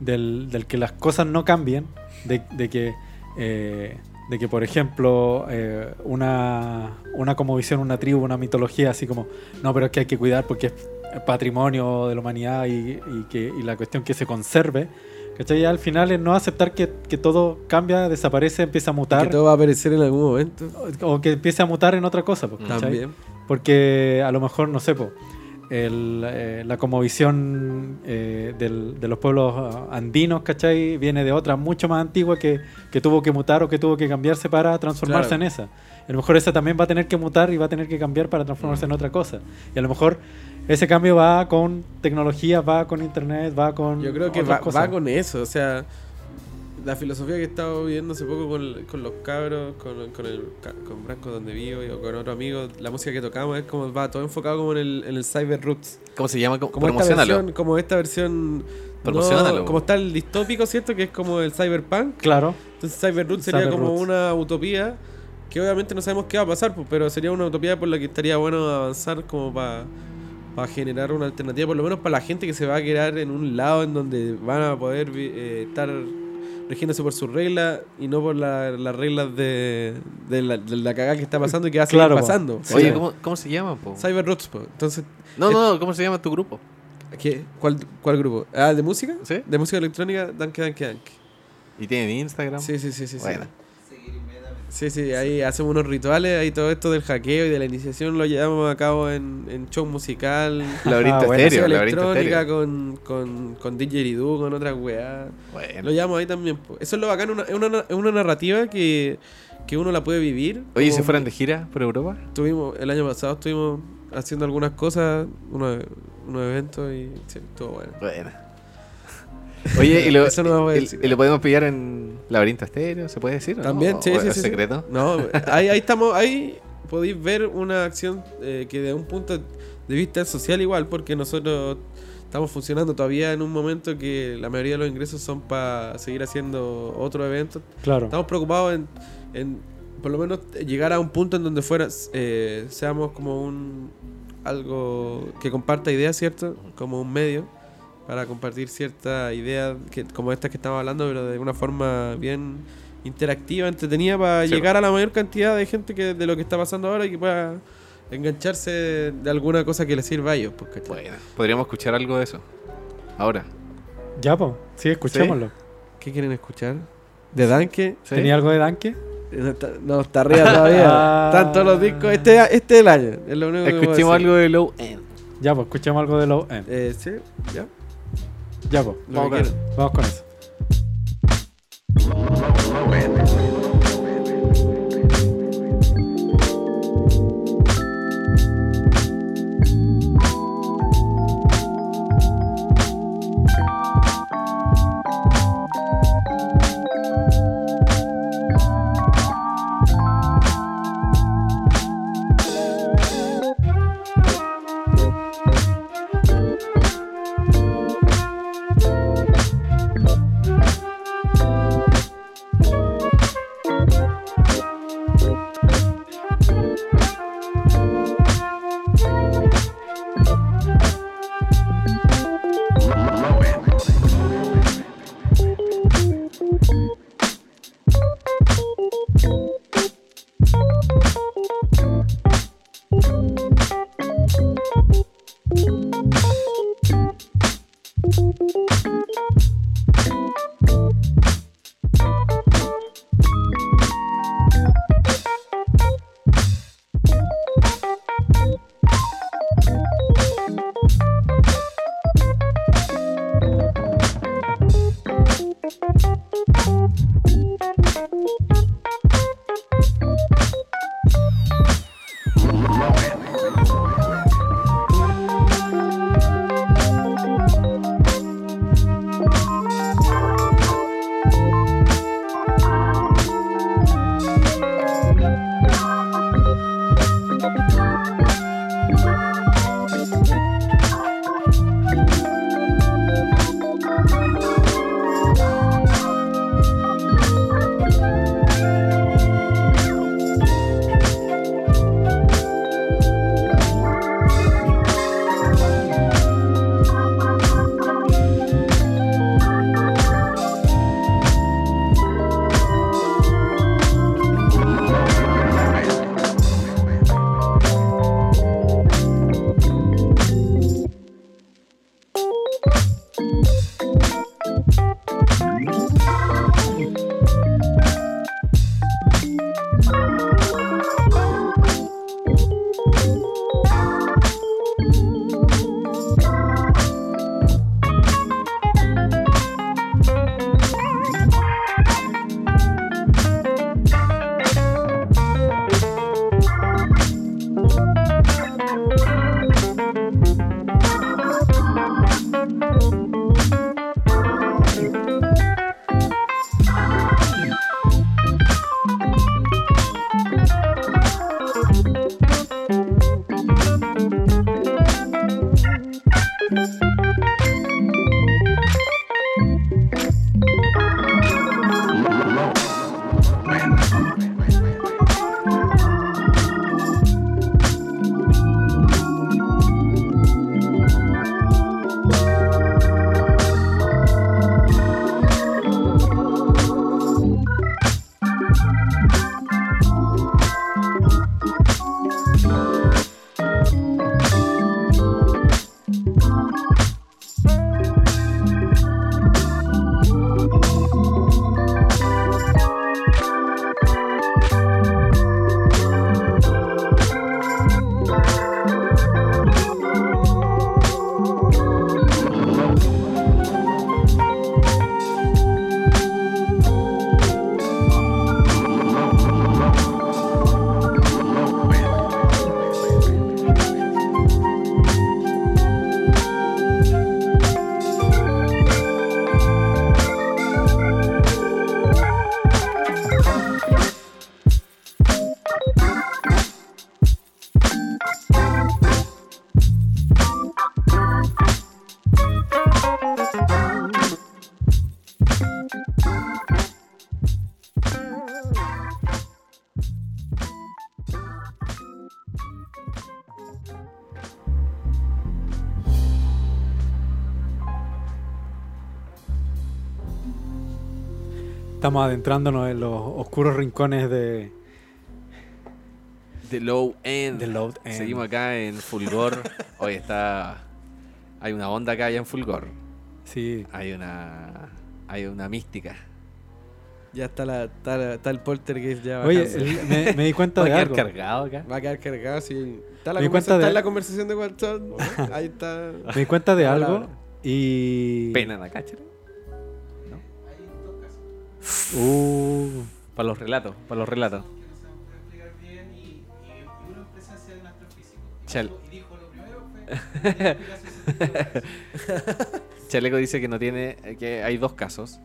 Speaker 3: del, del que las cosas no cambien, de, de que. eh, de que, por ejemplo, eh, una, una como visión, una tribu, una mitología, así como, no, pero es que hay que cuidar porque es patrimonio de la humanidad y, y que, y la cuestión que se conserve, ¿cachai? Al final es no aceptar que, que todo cambia, desaparece, empieza a mutar,
Speaker 1: Que todo va a aparecer en algún momento.
Speaker 3: o, o que empiece a mutar en otra cosa, pues, ¿cachai?
Speaker 1: También.
Speaker 3: Porque a lo mejor, no sé, po, el, eh, la cosmovisión eh, del- de los pueblos ah, andinos, ¿cachai? Viene de otra mucho más antigua que, que tuvo que mutar o que tuvo que cambiarse para transformarse
Speaker 1: Claro.
Speaker 3: en esa. A lo mejor esa también va a tener que mutar y va a tener que cambiar para transformarse en otra cosa. Y a lo mejor ese cambio va con tecnología, va con internet, va con.
Speaker 1: Yo creo que va, va con eso, o sea, la filosofía que he estado viendo hace poco con, con los cabros, con, con, el, con Branco donde vivo y con otro amigo, la música que tocamos es como va todo enfocado como en el, en el cyber roots.
Speaker 2: ¿Cómo se llama? ¿Cómo-
Speaker 1: Como esta
Speaker 2: Promocionalo.
Speaker 1: versión, como esta versión
Speaker 2: Promocionalo.
Speaker 1: no, como está el distópico, ¿cierto? Que es como el cyberpunk.
Speaker 3: Claro.
Speaker 1: Entonces cyber roots sería
Speaker 3: Cyber
Speaker 1: como
Speaker 3: roots.
Speaker 1: una utopía que obviamente no sabemos qué va a pasar, pues, pero sería una utopía por la que estaría bueno avanzar como para generar una alternativa, por lo menos para la gente que se va a quedar en un lado en donde van a poder eh, estar regiéndose por sus reglas y no por la- las reglas de, de la, de la cagada que está pasando y que va a seguir
Speaker 3: Claro, po.
Speaker 1: pasando.
Speaker 2: Oye, ¿cómo, ¿cómo se llama, po?
Speaker 1: Cyber roots, pues. Entonces,
Speaker 2: No, no, no, ¿cómo se llama tu grupo?
Speaker 1: ¿qué? ¿Cuál, ¿cuál grupo? Ah, ¿de música?
Speaker 2: ¿Sí?
Speaker 1: De música electrónica, Danke, Danke, Danke.
Speaker 2: ¿Y tienen Instagram?
Speaker 1: Sí, sí, sí, sí. sí.
Speaker 2: Bueno.
Speaker 1: Sí, sí, ahí hacemos unos rituales, ahí todo esto del hackeo y de la iniciación lo llevamos a cabo en, en show musical,
Speaker 2: Laberinto
Speaker 3: Ah, bueno.
Speaker 2: estéreo,
Speaker 1: electrónica
Speaker 2: estéreo.
Speaker 1: con, con, con didgeridoo, con otras weas. Lo
Speaker 2: Bueno.
Speaker 1: llevamos ahí también. Eso es lo bacán, una- es una, es una narrativa que, que uno la puede vivir.
Speaker 2: Oye, ¿y
Speaker 1: como-
Speaker 2: ¿se fueran de gira por Europa?
Speaker 1: Tuvimos, el año pasado estuvimos haciendo algunas cosas, unos, unos eventos y sí, estuvo bueno.
Speaker 2: Bueno. Oye, ¿y lo,
Speaker 1: Eso no vamos a
Speaker 2: y-
Speaker 1: decir.
Speaker 2: y lo podemos pillar en Laberinto Estéreo? ¿Se puede decir? o no?
Speaker 1: También,
Speaker 2: ¿O
Speaker 1: sí, sí,
Speaker 2: es
Speaker 1: sí, sí.
Speaker 2: secreto?
Speaker 1: No, ahí, ahí estamos, ahí podéis ver una acción eh, que de un punto de vista social igual, porque nosotros estamos funcionando todavía en un momento que la mayoría de los ingresos son para seguir haciendo otros eventos.
Speaker 3: Claro.
Speaker 1: Estamos preocupados en, en por lo menos llegar a un punto en donde fuera eh, seamos como un algo que comparta ideas, ¿cierto? Como un medio para compartir ciertas ideas que, como estas que estamos hablando, pero de una forma bien interactiva, entretenida, para
Speaker 2: Sí.
Speaker 1: llegar a la mayor cantidad de gente que de lo que está pasando ahora y que pueda engancharse de alguna cosa que les sirva a ellos. Pues, ¿cachai?
Speaker 2: Bueno, podríamos escuchar algo de eso. Ahora.
Speaker 3: Ya, pues. Sí, escuchémoslo.
Speaker 1: ¿Qué quieren escuchar? ¿De Danke?
Speaker 2: ¿Sí?
Speaker 3: ¿Tenía algo de Danke?
Speaker 1: No está, no, está arriba todavía.
Speaker 3: Ah.
Speaker 1: Están todos los discos. Este, este es el año. Es lo único
Speaker 2: Escuchemos algo de Low End.
Speaker 3: Ya, pues, escuchemos algo de Low End.
Speaker 1: Eh, sí, ya.
Speaker 3: Ya, pues.
Speaker 2: Vamos.
Speaker 3: Vamos con eso. Estamos adentrándonos en los oscuros rincones de,
Speaker 2: The Low End.
Speaker 3: de Load End.
Speaker 2: Seguimos acá en Fulgor. Hoy está. Hay una onda acá allá en Fulgor.
Speaker 3: Sí,
Speaker 2: Hay una. Hay una mística.
Speaker 1: Ya está, la, está, la- está el poltergeist ya
Speaker 3: Oye, el- me, me di cuenta
Speaker 2: Va a
Speaker 3: de
Speaker 2: quedar
Speaker 3: algo.
Speaker 2: cargado acá.
Speaker 1: Va a quedar cargado, sí. Está, la
Speaker 3: Me di
Speaker 1: conversa-
Speaker 3: cuenta
Speaker 1: está
Speaker 3: de-
Speaker 1: en la conversación de WhatsApp. Ahí está.
Speaker 3: Me di cuenta de algo y...
Speaker 2: Pena en la cáchara.
Speaker 3: Uh,
Speaker 2: Para los relatos. Para los relatos. Chal- Chaleco dice que no tiene. que hay dos casos.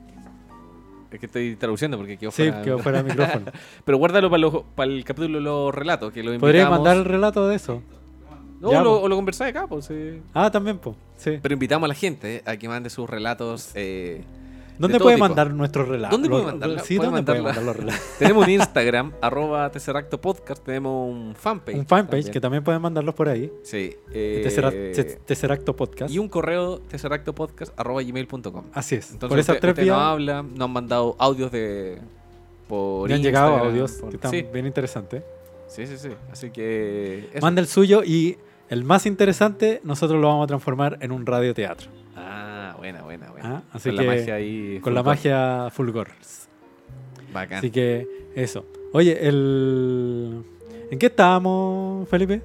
Speaker 2: Es que estoy traduciendo porque quedó
Speaker 3: sí,
Speaker 2: fuera.
Speaker 3: quedó fuera del micrófono.
Speaker 2: Pero guárdalo para, los- para el capítulo de los relatos. Que lo
Speaker 3: ¿Podrías
Speaker 2: invitamos.
Speaker 3: mandar el relato de eso?
Speaker 2: No,
Speaker 3: Ya,
Speaker 2: lo, o lo conversáis acá, pues. sí.
Speaker 3: Ah, también, pues. Sí.
Speaker 2: Pero invitamos a la gente eh, a que mande sus relatos. eh,
Speaker 3: ¿Dónde puede
Speaker 2: tipo.
Speaker 3: mandar nuestros relatos?
Speaker 2: ¿Dónde puede mandarla?
Speaker 3: Sí,
Speaker 2: Puede
Speaker 3: ¿dónde puede
Speaker 2: mandarla.
Speaker 3: mandar los relatos?
Speaker 2: tenemos un Instagram, arroba Tesseracto Podcast. Tenemos un fanpage.
Speaker 3: Un fanpage
Speaker 2: también.
Speaker 3: que también pueden mandarlos por ahí.
Speaker 2: Sí. eh,
Speaker 3: Tesseracto Podcast.
Speaker 2: y un correo tesseractopodcast.gmail.com.
Speaker 3: Así es.
Speaker 2: Entonces
Speaker 3: por esas
Speaker 2: usted,
Speaker 3: tres
Speaker 2: usted
Speaker 3: vías
Speaker 2: nos habla, nos han mandado audios de por
Speaker 3: me han llegado
Speaker 2: Instagram,
Speaker 3: audios
Speaker 2: por-
Speaker 3: que están
Speaker 2: sí,
Speaker 3: bien interesantes.
Speaker 2: sí, sí, sí. Así que eso.
Speaker 3: Manda el suyo y el más interesante nosotros lo vamos a transformar en un radioteatro.
Speaker 2: Buena, buena, buena.
Speaker 3: Ah, así
Speaker 2: con
Speaker 3: que-
Speaker 2: la magia ahí.
Speaker 3: Con la magia Fulgor.
Speaker 2: Bacán.
Speaker 3: Así que eso. Oye, el... ¿En qué estábamos, Felipe?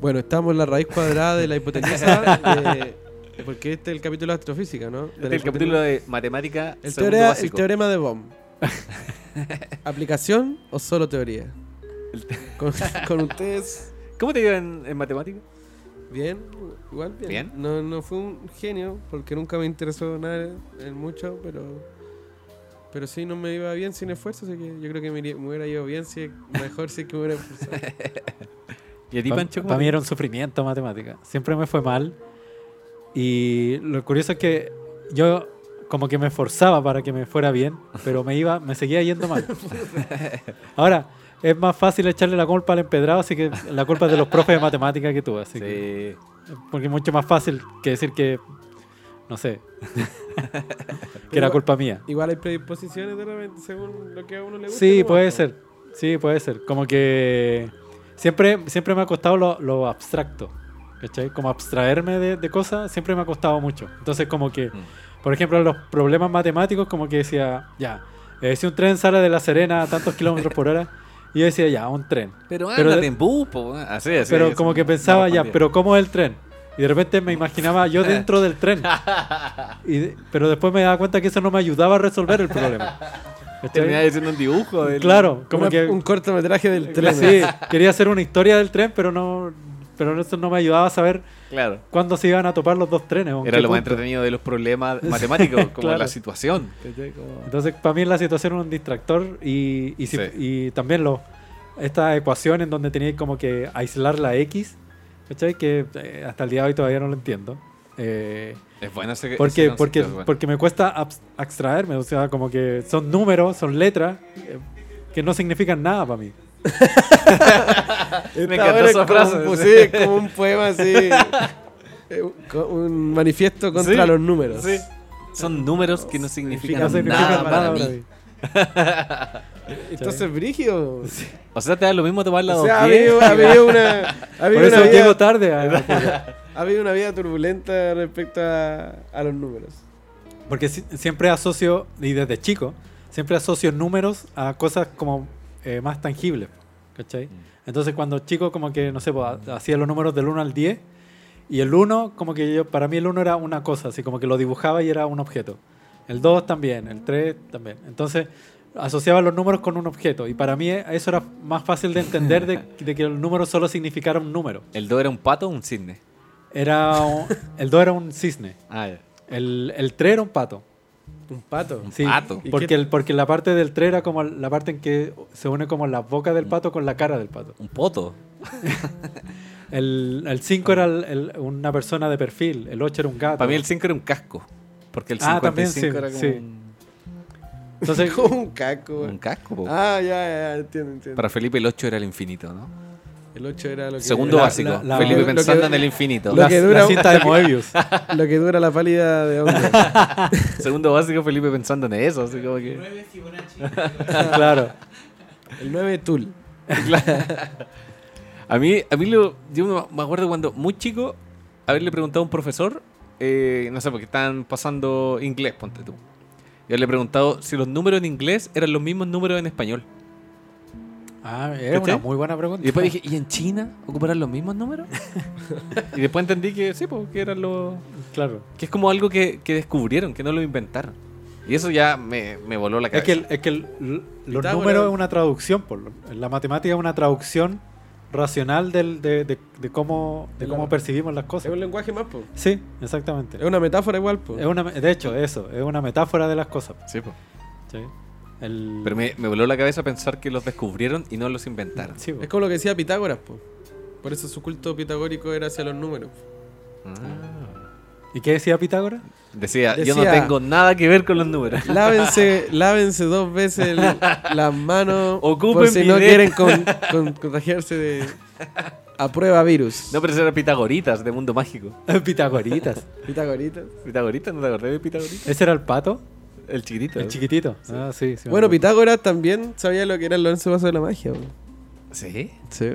Speaker 1: Bueno, estamos en la raíz cuadrada de la hipotenusa. de- porque este es el capítulo de astrofísica, ¿no? De
Speaker 2: Este
Speaker 1: la
Speaker 2: es el capítulo de matemática.
Speaker 1: El, teorea- teorema de Bohm. ¿Aplicación o solo teoría? Con, con ustedes,
Speaker 2: ¿Cómo te iba en, en matemática?
Speaker 1: Bien, igual bien.
Speaker 2: Bien.
Speaker 1: No, no fue un genio, porque nunca me interesó nada en mucho, pero pero sí no me iba bien sin esfuerzo, así que yo creo que me, iría- me hubiera ido bien, si, mejor si es que me hubiera esforzado.
Speaker 2: ¿Y a ti, Pancho?
Speaker 3: Para mí era un sufrimiento matemática. Siempre me fue mal. Y lo curioso es que yo como que me esforzaba para que me fuera bien, pero me iba, me seguía yendo mal. Ahora, es más fácil echarle la culpa al empedrado, así que la culpa es de los profes de matemática que tuve. Así que-
Speaker 2: Sí.
Speaker 3: porque es mucho más fácil que decir que, no sé, que era
Speaker 1: Igual-
Speaker 3: culpa mía.
Speaker 1: Igual hay predisposiciones de repente, según lo que a uno le gusta.
Speaker 3: Sí, puede ser. Sí, puede ser. Como que siempre, siempre me ha costado lo, lo abstracto. ¿Cachai? Como abstraerme de, de cosas siempre me ha costado mucho. Entonces, como que,
Speaker 2: Mm.
Speaker 3: por ejemplo, los problemas matemáticos, como que decía, ya, eh, si un tren sale de La Serena a tantos kilómetros por hora, y yo decía, ya, un tren.
Speaker 2: Pero
Speaker 3: Pero
Speaker 2: ándate en bus, así, así.
Speaker 3: pero como que pensaba, ya, pero ¿cómo es el tren? Y de repente me imaginaba yo dentro del tren. Y de- pero después me daba cuenta que eso no me ayudaba a resolver el problema.
Speaker 2: Terminaba diciendo un dibujo. del-
Speaker 3: Claro, como
Speaker 1: Una-
Speaker 3: que
Speaker 1: Un cortometraje del tren.
Speaker 3: Sí, quería hacer una historia del tren, pero no pero eso no me ayudaba a saber
Speaker 2: Claro.
Speaker 3: cuándo se iban a topar los dos trenes.
Speaker 2: Era lo más entretenido de los problemas matemáticos, como
Speaker 3: Claro.
Speaker 2: la situación.
Speaker 3: Entonces, para mí la situación era un distractor y, y, si-
Speaker 2: Sí.
Speaker 3: y también lo, esta ecuación en donde tenía como que aislar la X, ¿cachai? Que eh, hasta el día de hoy todavía no lo entiendo. Eh,
Speaker 2: Es bueno ese, ese
Speaker 3: porque,
Speaker 2: concepto,
Speaker 3: porque,
Speaker 2: es bueno.
Speaker 3: porque me cuesta abs- abstraerme, o sea, como que son números, son letras, eh, que no significan nada para mí.
Speaker 2: Me encantó esa
Speaker 1: como
Speaker 2: frase, sí.
Speaker 1: sí, como un poema así. eh, un- manifiesto contra
Speaker 2: Sí,
Speaker 1: los números.
Speaker 2: Sí. Son números que no significan
Speaker 3: No significan
Speaker 2: nada para
Speaker 3: para
Speaker 2: mí.
Speaker 1: Entonces, Brigio.
Speaker 2: O sea, te da lo mismo tomar la
Speaker 1: O sea, ha
Speaker 2: 210.
Speaker 1: habido, ha habido una. Ha habido
Speaker 3: Por
Speaker 1: una
Speaker 3: eso
Speaker 1: vida-
Speaker 3: llego tarde. a-
Speaker 1: ha habido una vida turbulenta respecto a, a los números.
Speaker 3: Porque si- siempre asocio, y desde chico, siempre asocio números a cosas como eh, más tangibles. ¿Cachai? Entonces cuando chico como que, no sé, pues, ha- hacía los números del 1 al 10 y el 1, como que yo, para mí el 1 era una cosa, así como que lo dibujaba y era un objeto. El 2 también, el 3 también. Entonces asociaba los números con un objeto y para mí eso era más fácil de entender de, de que el número solo significara un número.
Speaker 2: ¿El 2 era un pato o un cisne?
Speaker 3: Era un- el 2 era un cisne,
Speaker 2: Ah, ya.
Speaker 3: el, el 3 era un pato.
Speaker 1: Un pato.
Speaker 2: Un
Speaker 3: Sí,
Speaker 2: pato.
Speaker 1: ¿Y
Speaker 3: Porque, el, porque la parte del 3 era como la parte en que se une como la boca del pato con la cara del pato.
Speaker 2: Un poto.
Speaker 3: El 5 era el- el- una persona de perfil, el 8 era un gato.
Speaker 2: Para mí el 5 era un casco. Porque el
Speaker 3: Ah, también,
Speaker 2: 55
Speaker 3: sí,
Speaker 2: era como
Speaker 3: sí.
Speaker 2: un,
Speaker 3: Entonces,
Speaker 1: Como un caco,
Speaker 2: un casco. po.
Speaker 1: Ah, ya, ya, ya, entiendo, entiendo.
Speaker 2: Para Felipe el 8 era el infinito, ¿no?
Speaker 1: El 8 era lo que.
Speaker 2: Segundo
Speaker 3: La-
Speaker 2: básico.
Speaker 3: la- la-
Speaker 2: Felipe pensando en el infinito.
Speaker 1: lo
Speaker 3: la,
Speaker 1: que
Speaker 3: la
Speaker 1: dura-
Speaker 3: cinta de Moebius.
Speaker 1: Lo que dura la pálida de hombre.
Speaker 2: Segundo básico, Felipe pensando en eso. Así como que...
Speaker 3: claro.
Speaker 1: El 9 Tool.
Speaker 2: A mí, a mí lo, yo me acuerdo cuando muy chico haberle preguntado a un profesor, eh, no sé, porque estaban pasando inglés, ponte tú. Yo le he preguntado si los números en inglés eran los mismos números en español.
Speaker 3: Ah, es una muy buena pregunta.
Speaker 2: Y después dije, ¿y en China ocuparán los mismos números? y después entendí que sí, porque eran los...
Speaker 3: claro.
Speaker 2: Que es como algo que, que descubrieron, que no lo inventaron. Y eso ya me, me voló la
Speaker 3: Es
Speaker 2: cabeza.
Speaker 3: que, el- es que el- l- los
Speaker 1: Pitágoras-
Speaker 3: números es una traducción. Por, lo- la matemática es una traducción racional del, de, de- de cómo, de cómo percibimos las
Speaker 1: Es
Speaker 3: cosas.
Speaker 1: un lenguaje más, po.
Speaker 3: Sí, exactamente.
Speaker 1: Es una metáfora igual, po.
Speaker 3: Es una, de hecho, eso, es una metáfora de las cosas.
Speaker 2: Sí, po.
Speaker 3: ¿sí? El-
Speaker 2: Pero me, me voló la cabeza pensar que los descubrieron y no los inventaron.
Speaker 3: sí.
Speaker 1: Es como lo que decía Pitágoras, po. Por eso su culto pitagórico era hacia los números.
Speaker 3: ¿Y qué decía Pitágoras?
Speaker 2: Decía, yo no tengo nada que ver con los números.
Speaker 1: Lávense, lávense dos veces el- las manos
Speaker 2: Ocupen
Speaker 1: por si no quieren con- con- contagiarse de a prueba virus.
Speaker 2: No, pero eso era Pitagoritas de Mundo Mágico.
Speaker 3: Pitagoritas.
Speaker 1: Pitagoritas.
Speaker 2: ¿Pitagoritas? ¿No te acordás de Pitagoritas?
Speaker 3: ¿Ese era el pato?
Speaker 2: El chiquitito.
Speaker 3: El chiquitito. Ah, sí. sí
Speaker 1: Bueno. Pitágoras también sabía lo que eran los 11 pasos de la magia. po.
Speaker 2: ¿Sí?
Speaker 1: Sí.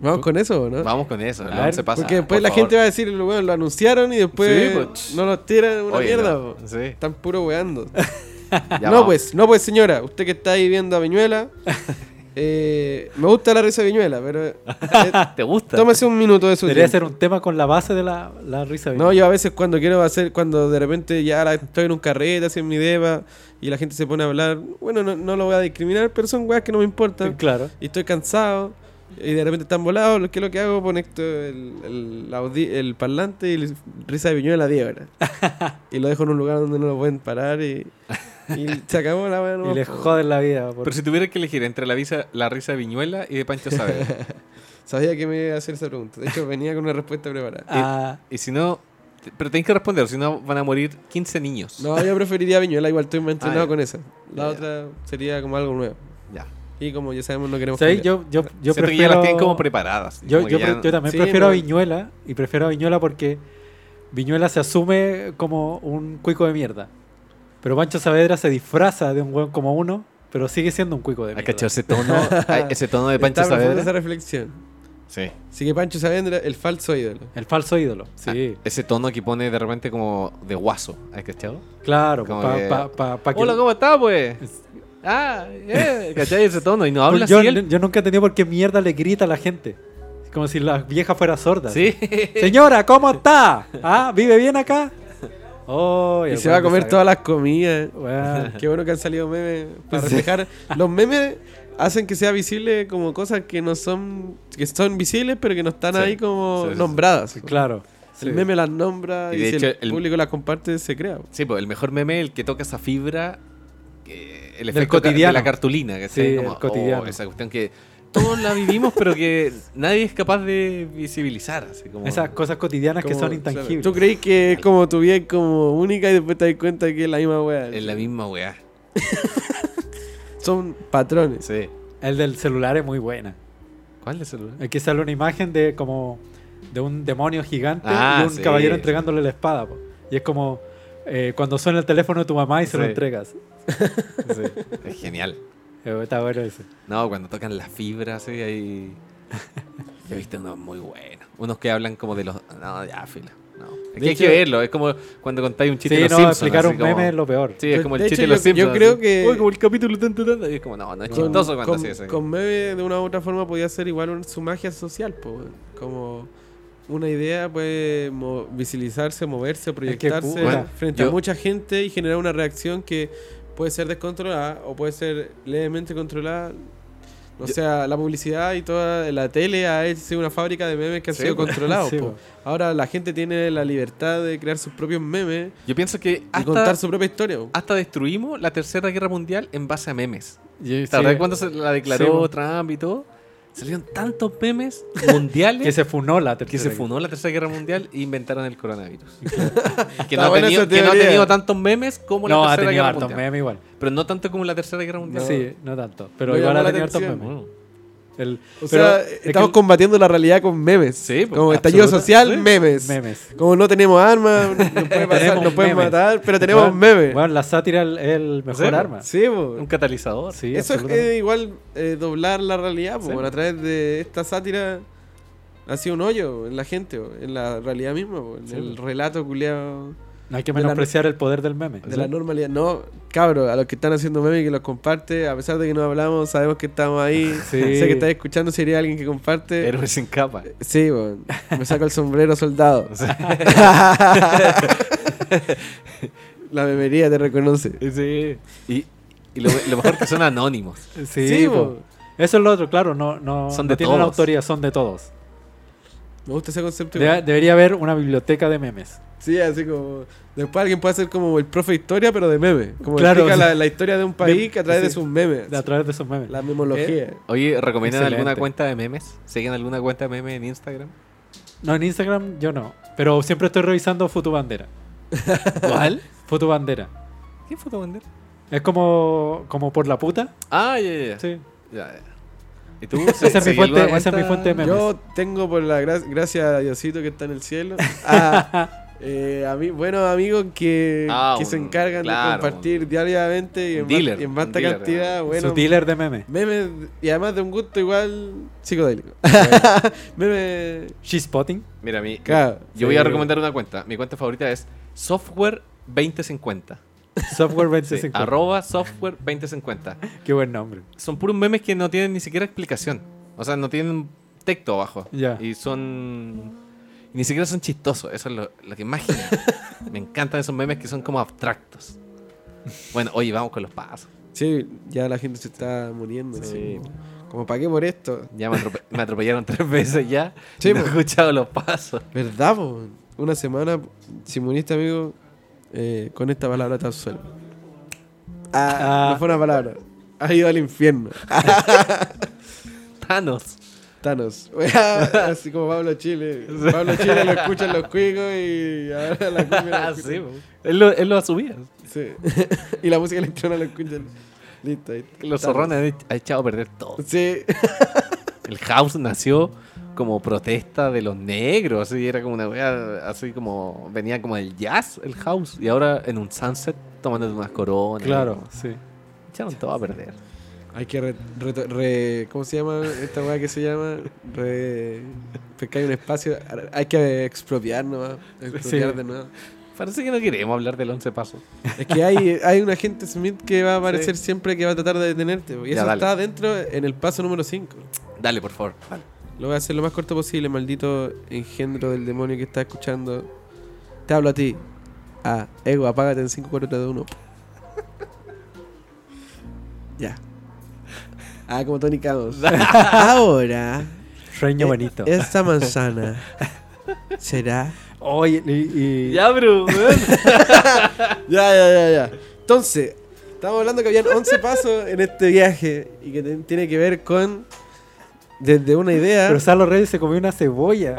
Speaker 1: Vamos con eso, ¿no?
Speaker 2: Vamos con eso.
Speaker 3: A
Speaker 2: no
Speaker 3: ver,
Speaker 2: se pasa.
Speaker 1: Porque después
Speaker 2: por
Speaker 1: la
Speaker 2: favor.
Speaker 1: gente va a decir, bueno, lo anunciaron y después
Speaker 2: Sí, pues,
Speaker 1: no los tiran una
Speaker 2: Oye,
Speaker 1: mierda.
Speaker 2: no. Sí.
Speaker 1: Están puro weando. No,
Speaker 2: vamos.
Speaker 1: pues, no, pues, señora. Usted que está ahí viendo a Viñuela. eh, me gusta la risa de Viñuela, pero. eh,
Speaker 2: ¿Te gusta?
Speaker 1: tómese un minuto de su
Speaker 3: Debería
Speaker 1: tiempo.
Speaker 3: ser un tema con la base de la, la risa.
Speaker 1: No, yo a veces cuando quiero hacer, cuando de repente ya la- estoy en un carrete, así en mi deba, y la gente se pone a hablar, bueno, no, no lo voy a discriminar, pero son weas que no me importan.
Speaker 3: Claro.
Speaker 1: Y estoy cansado, y de repente están volados, que es lo que hago, conecto el, el, el parlante y risa de viñuela a 10 horas. y lo dejo en un lugar donde no lo pueden parar y, y se acabó la wea.
Speaker 3: Y le joden la vida. por-
Speaker 2: Pero si tuviera que elegir entre la, visa, la risa de Viñuela y de Pancho Saavedra.
Speaker 1: Sabía que me iba a hacer esa pregunta. De hecho, venía con una respuesta preparada.
Speaker 3: Ah,
Speaker 2: y si no... Pero tenéis que responder, si no van a morir 15 niños.
Speaker 1: No, yo preferiría Viñuela, igual estoy más entrenado
Speaker 2: Ah,
Speaker 1: con esa. La
Speaker 2: Ya,
Speaker 1: otra sería como algo nuevo.
Speaker 2: Ya.
Speaker 1: Y como ya sabemos, no queremos cambiar.
Speaker 3: Yo, yo, yo prefiero...
Speaker 2: que ya las tienen como preparadas.
Speaker 3: Yo,
Speaker 2: como
Speaker 3: yo, pre-
Speaker 2: ya-
Speaker 3: yo también
Speaker 1: Sí,
Speaker 3: prefiero a
Speaker 1: no.
Speaker 3: Viñuela y prefiero a Viñuela porque Viñuela se asume como un cuico de mierda. Pero Pancho Saavedra se disfraza de un weón como uno, pero sigue siendo un cuico de
Speaker 2: ¿Has
Speaker 3: mierda.
Speaker 2: cachado ese tono? Ay, ese tono de Pancho
Speaker 1: Está
Speaker 2: Saavedra.
Speaker 1: esa reflexión.
Speaker 2: Sí.
Speaker 1: Así que Pancho Saavedra, el falso ídolo.
Speaker 3: El falso ídolo. Sí,
Speaker 2: Ese tono que pone de repente como de guaso. ¿Has cachado?
Speaker 3: claro.
Speaker 2: Como
Speaker 3: Pa,
Speaker 2: que-
Speaker 3: pa- pa- pa que-
Speaker 2: Hola, ¿cómo estás, pues? Ah, eh, ¿cachai? Ese tono. Y no habla
Speaker 3: yo,
Speaker 2: así él.
Speaker 3: yo nunca he entendido por qué mierda le grita a la gente. Como si la vieja fuera sorda.
Speaker 2: Sí.
Speaker 3: Señora, ¿cómo está? ¿Ah? ¿Vive bien acá? Oh,
Speaker 1: Y se va a comer todas las comidas. Qué bueno que han salido memes para reflejar. Los memes hacen que sea visible como cosas que no son, que son visibles, pero que no están
Speaker 2: Sí.
Speaker 1: ahí como
Speaker 2: Sí, sí, sí.
Speaker 1: nombradas.
Speaker 3: claro.
Speaker 1: El meme las nombra
Speaker 2: Y
Speaker 1: y,
Speaker 2: de
Speaker 1: si
Speaker 2: hecho,
Speaker 1: el,
Speaker 2: el-
Speaker 1: público las comparte, se crea.
Speaker 2: Sí, pues el mejor meme es el que toca esa fibra, que- el efecto
Speaker 3: cotidiano.
Speaker 2: de la cartulina, que
Speaker 3: Sí,
Speaker 2: como,
Speaker 3: el cotidiano.
Speaker 2: oh, esa cuestión que todos la vivimos, pero que nadie es capaz de visibilizar. Así como,
Speaker 3: Esas cosas cotidianas que son intangibles.
Speaker 1: Tú crees que es como tu vida es como única y después te das cuenta que es la misma wea.
Speaker 2: es la misma weá.
Speaker 1: Son patrones.
Speaker 2: Sí.
Speaker 3: El del celular es muy buena.
Speaker 2: ¿Cuál es el
Speaker 3: Aquí sale una imagen de como de un demonio gigante
Speaker 2: Ah,
Speaker 3: y un
Speaker 2: sí.
Speaker 3: caballero entregándole la espada. po. Y es como eh, cuando suena el teléfono de tu mamá y se lo entregas.
Speaker 2: Sí. Es genial.
Speaker 3: Está bueno ese.
Speaker 2: No, cuando tocan las fibras, sí, ahí. Yo he visto unos muy buenos. Unos que hablan como de los. No, ya, fila. No. Que hay
Speaker 1: hecho-
Speaker 2: que verlo. Es como cuando contáis un chiste
Speaker 3: Sí,
Speaker 2: de los
Speaker 3: no,
Speaker 2: Simpsons.
Speaker 3: explicar un
Speaker 2: como-
Speaker 3: meme es lo peor.
Speaker 2: Sí, es como el
Speaker 1: De
Speaker 2: chiste
Speaker 1: hecho,
Speaker 2: de los
Speaker 1: yo- yo creo
Speaker 2: así.
Speaker 1: que-
Speaker 2: Uy, como el capítulo tanto, tanto. Y es como, no, no es
Speaker 1: Con,
Speaker 2: chistoso cuando
Speaker 1: con,
Speaker 2: así eso.
Speaker 1: con meme de una u otra forma podía ser igual un- su magia social, po, como una idea puede mo- visibilizarse, moverse, proyectarse frente a mucha gente y generar una reacción que puede ser descontrolada o puede ser levemente controlada. O
Speaker 2: Yo-
Speaker 1: sea, la publicidad y toda la tele ha sido una fábrica de memes que han
Speaker 2: Sí,
Speaker 1: sido controlados.
Speaker 3: Sí.
Speaker 1: Ahora la gente tiene la libertad de crear sus propios memes
Speaker 2: Yo pienso que
Speaker 1: y
Speaker 2: hasta,
Speaker 1: contar su propia historia.
Speaker 2: hasta destruimos la Tercera Guerra Mundial en base a memes.
Speaker 3: Y-
Speaker 2: ¿Te
Speaker 3: sí,
Speaker 2: cuando se la declaró. Trump y todo? Salieron tantos memes mundiales
Speaker 3: que se funó la
Speaker 2: que
Speaker 3: tercera.
Speaker 2: se funó la Tercera Guerra Mundial e inventaron el coronavirus. que, no ha tenido, que no ha tantos memes como
Speaker 3: No,
Speaker 2: la
Speaker 3: ha
Speaker 2: Tercera
Speaker 3: tenido
Speaker 2: Guerra
Speaker 3: hartos
Speaker 2: Mundial.
Speaker 3: memes igual.
Speaker 2: Pero no tanto como la Tercera Guerra Mundial.
Speaker 3: Sí, no tanto. Pero igual ha tenido hartos memes. El,
Speaker 1: O
Speaker 3: pero
Speaker 1: sea,
Speaker 3: es
Speaker 1: estamos combatiendo la realidad con memes.
Speaker 2: Sí, po,
Speaker 1: como estallido social,
Speaker 2: sí.
Speaker 1: memes.
Speaker 3: memes.
Speaker 1: Como no tenemos armas, nos puede pasar,
Speaker 3: Tenemos
Speaker 1: nos pueden matar, pero tenemos
Speaker 3: Bueno,
Speaker 1: memes.
Speaker 3: Bueno, la sátira es el mejor
Speaker 2: Sí,
Speaker 3: arma.
Speaker 1: Sí.
Speaker 2: Un catalizador.
Speaker 3: Sí,
Speaker 1: Eso es eh, igual eh, doblar la realidad, bueno, a través de esta sátira ha sido un hoyo en la gente, en la realidad misma, en
Speaker 2: Sí,
Speaker 1: el relato culeado
Speaker 3: No hay que menospreciar el poder del meme.
Speaker 1: de la normalidad. No, cabros, a los que están haciendo memes y que los comparte, a pesar de que no hablamos, sabemos que estamos ahí.
Speaker 3: Sí.
Speaker 1: Sé que estás escuchando, sería alguien que comparte.
Speaker 2: Héroe sin capa.
Speaker 1: Sí, me saco el sombrero soldado. La memería te reconoce.
Speaker 2: sí. Y, y lo, lo mejor que son anónimos.
Speaker 3: Sí. Eso es lo otro, claro, no, no,
Speaker 2: Son
Speaker 3: no
Speaker 2: de
Speaker 3: tienen
Speaker 2: todos.
Speaker 3: autoría, son de todos.
Speaker 1: Me gusta ese concepto.
Speaker 3: Debería haber una biblioteca de memes.
Speaker 1: Sí, así como. Después alguien puede hacer como el profe de historia, pero de meme. Como
Speaker 3: Claro,
Speaker 1: explica la, la historia de un país que a través de sus memes.
Speaker 3: de- a través de esos memes.
Speaker 1: La memología.
Speaker 2: Oye, ¿recomiendan
Speaker 3: Excelente.
Speaker 2: alguna cuenta de memes? ¿Siguen alguna cuenta de memes en Instagram?
Speaker 3: No, en Instagram yo no. Pero siempre estoy revisando Futubandera.
Speaker 2: ¿Cuál?
Speaker 3: Futubandera.
Speaker 2: ¿Qué foto bandera?
Speaker 3: Es como, como por la puta.
Speaker 2: Ah, ya, ya, ya.
Speaker 3: Sí.
Speaker 2: Ya, ya. ¿Y tú?
Speaker 3: Esa es mi
Speaker 2: ¿Seguí
Speaker 3: fuente- esa es mi fuente de memes.
Speaker 1: Yo tengo por la gra- gracias a Diosito que está en el cielo. A, eh, a mí, buenos amigos que,
Speaker 2: Ah,
Speaker 1: que se encargan
Speaker 2: claro,
Speaker 1: de compartir diariamente y en, va-
Speaker 2: dealer,
Speaker 1: y en vasta
Speaker 2: dealer,
Speaker 1: cantidad.
Speaker 2: ¿no?
Speaker 1: Bueno,
Speaker 3: Su dealer de memes.
Speaker 1: memes y además de un gusto igual psicodélico. memes.
Speaker 3: She-Spotting.
Speaker 2: Mira, mi,
Speaker 1: Claro,
Speaker 2: yo voy a
Speaker 1: sí.
Speaker 2: recomendar una cuenta. Mi cuenta favorita es Software 2050.
Speaker 3: Software
Speaker 2: Sí,
Speaker 3: 2050.
Speaker 2: arroba Software 2050.
Speaker 3: Qué buen nombre.
Speaker 2: Son puros memes que no tienen ni siquiera explicación. O sea, no tienen texto abajo.
Speaker 3: Ya.
Speaker 2: Y son... y ni siquiera son chistosos. Eso es lo, lo que más. Me encantan esos memes que son como abstractos. Bueno, oye, vamos con los pasos.
Speaker 1: Sí, ya la gente se está muriendo.
Speaker 2: Sí.
Speaker 1: así como, como, ¿para qué por esto?
Speaker 2: Ya me, atrope- me atropellaron tres veces ya.
Speaker 1: Sí,
Speaker 2: y no he escuchado los pasos.
Speaker 1: ¿Verdad, po? Una semana, si muriste, amigo, eh, con esta palabra te suelo. Ah,
Speaker 3: Ah.
Speaker 1: no fue una palabra. Has ido al infierno.
Speaker 2: Thanos.
Speaker 1: Thanos. Así como Pablo Chile. Pablo Chile lo escuchan los cuicos y ahora la cumbia
Speaker 2: Ah, sí, él, lo, él lo asumía.
Speaker 1: Sí. y la música electrónica lo escuchan. Listo. ahí.
Speaker 2: Los zorrones han echado a perder todo.
Speaker 1: Sí.
Speaker 2: El house nació como protesta de los negros, así era como una wea, así como venía como del jazz el house y ahora en un sunset tomando unas coronas.
Speaker 3: Claro, sí.
Speaker 2: Echaron todo a perder.
Speaker 1: Hay que re, re- re- ¿Cómo se llama esta weá que se llama? Re. Pescar un espacio. Hay que expropiar nomás. Expropiar
Speaker 3: Sí.
Speaker 1: de nuevo.
Speaker 2: Parece que no queremos hablar del once paso.
Speaker 1: Es que hay, hay un agente Smith que va a aparecer
Speaker 2: Sí.
Speaker 1: siempre que va a tratar de detenerte. Y
Speaker 2: Ya,
Speaker 1: eso
Speaker 2: dale.
Speaker 1: está dentro en el paso número 5.
Speaker 2: Dale, por favor.
Speaker 1: Lo voy a hacer lo más corto posible, maldito engendro del demonio que está escuchando. Te hablo a ti. Ah, ego, apágate en 5, 4, 3, 2, 1. ya. Ah, como Tony Camus. Ahora,
Speaker 3: Sueño
Speaker 1: eh,
Speaker 3: bonito.
Speaker 1: esta manzana será.
Speaker 3: Oye, y, y-
Speaker 2: Ya, bro.
Speaker 1: Ya, ya, ya, ya. Entonces, estamos hablando que habían 11 pasos en este viaje y que tiene que ver con. Desde una idea.
Speaker 3: Pero Salo Reyes se comió una cebolla.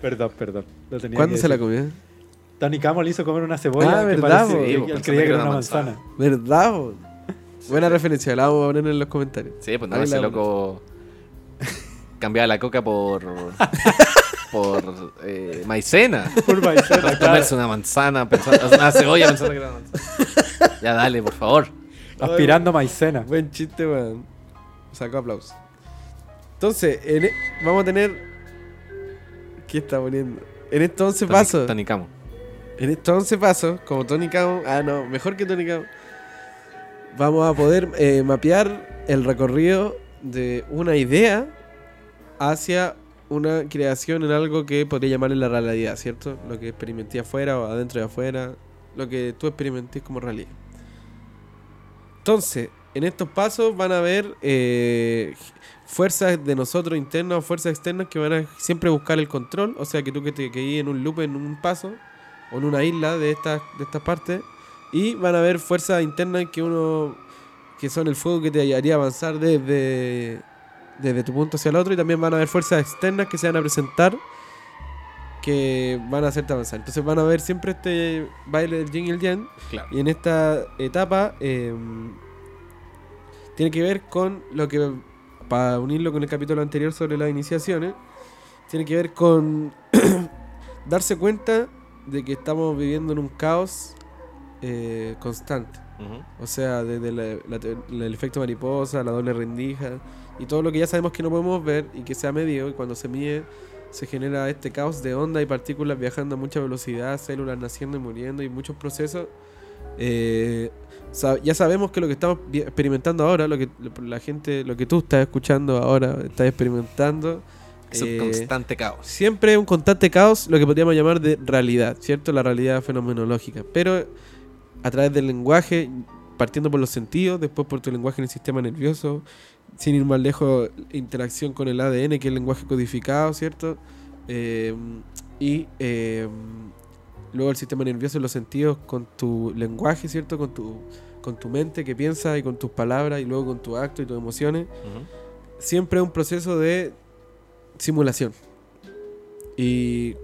Speaker 3: perdón, perdón. Lo tenía
Speaker 1: ¿Cuándo se la comió?
Speaker 3: Danny Camo le hizo comer una cebolla
Speaker 1: Ah,
Speaker 3: que
Speaker 1: verdad,
Speaker 3: él
Speaker 2: po,
Speaker 3: creía que era una manzana.
Speaker 1: ¿Verdad? po? Buena referencia, la vamos a poner en los comentarios.
Speaker 2: Sí, pues no,
Speaker 1: Ahí
Speaker 2: ese loco cambiaba la coca por por eh, maicena.
Speaker 3: Por maicena.
Speaker 2: Comerse una manzana, pensando, una cebolla pensando que era una manzana. Ya dale, por favor.
Speaker 3: Aspirando maicena.
Speaker 1: Buen chiste, weón. Sacó aplausos. Entonces, en e- vamos a tener. ¿Qué está poniendo? En estos 11 pasos.
Speaker 2: Tony Camo.
Speaker 1: En estos 11 pasos, como Tony Camo. Ah, no, mejor que Tony Camo. Vamos a poder eh, mapear el recorrido de una idea hacia una creación en algo que podría llamarle la realidad, ¿cierto? Lo que experimenté afuera o adentro de afuera. Lo que tú experimentés como realidad. Entonces, en estos pasos van a haber eh, fuerzas de nosotros internas o fuerzas externas que van a siempre buscar el control. O sea, que tú que te quedes en un loop, en un paso, o en una isla de estas, de estas partes. Y van a haber fuerzas internas que uno. que son el fuego que te haría avanzar desde, desde tu punto hacia el otro. Y también van a haber fuerzas externas que se van a presentar que van a hacerte avanzar. Entonces van a ver siempre este baile del yin y el yang.
Speaker 2: Claro.
Speaker 1: Y en esta etapa eh, tiene que ver con lo que, para unirlo con el capítulo anterior sobre las iniciaciones, tiene que ver con darse cuenta de que estamos viviendo en un caos eh, constante. O sea, desde la- la te- la- el efecto mariposa, la doble rendija y todo lo que ya sabemos que no podemos ver y que se ha medido y cuando se mide se genera este caos de onda y partículas viajando a mucha velocidad, células naciendo y muriendo y muchos procesos. Eh, ya sabemos que lo que estamos experimentando ahora, lo que la gente, lo que tú estás escuchando ahora, estás experimentando,
Speaker 2: Es un
Speaker 1: eh,
Speaker 2: constante caos.
Speaker 1: siempre un constante caos, lo que podríamos llamar de realidad, ¿cierto? La realidad fenomenológica. Pero a través del lenguaje, partiendo por los sentidos, después por tu lenguaje en el sistema nervioso, sin ir más lejos, interacción con el ADN, que es el lenguaje codificado, ¿cierto? Eh, y eh, luego el sistema nervioso y los sentidos con tu lenguaje, ¿cierto? Con tu, con tu mente que piensa y con tus palabras y luego con tu acto y tus emociones siempre es un proceso de simulación. Y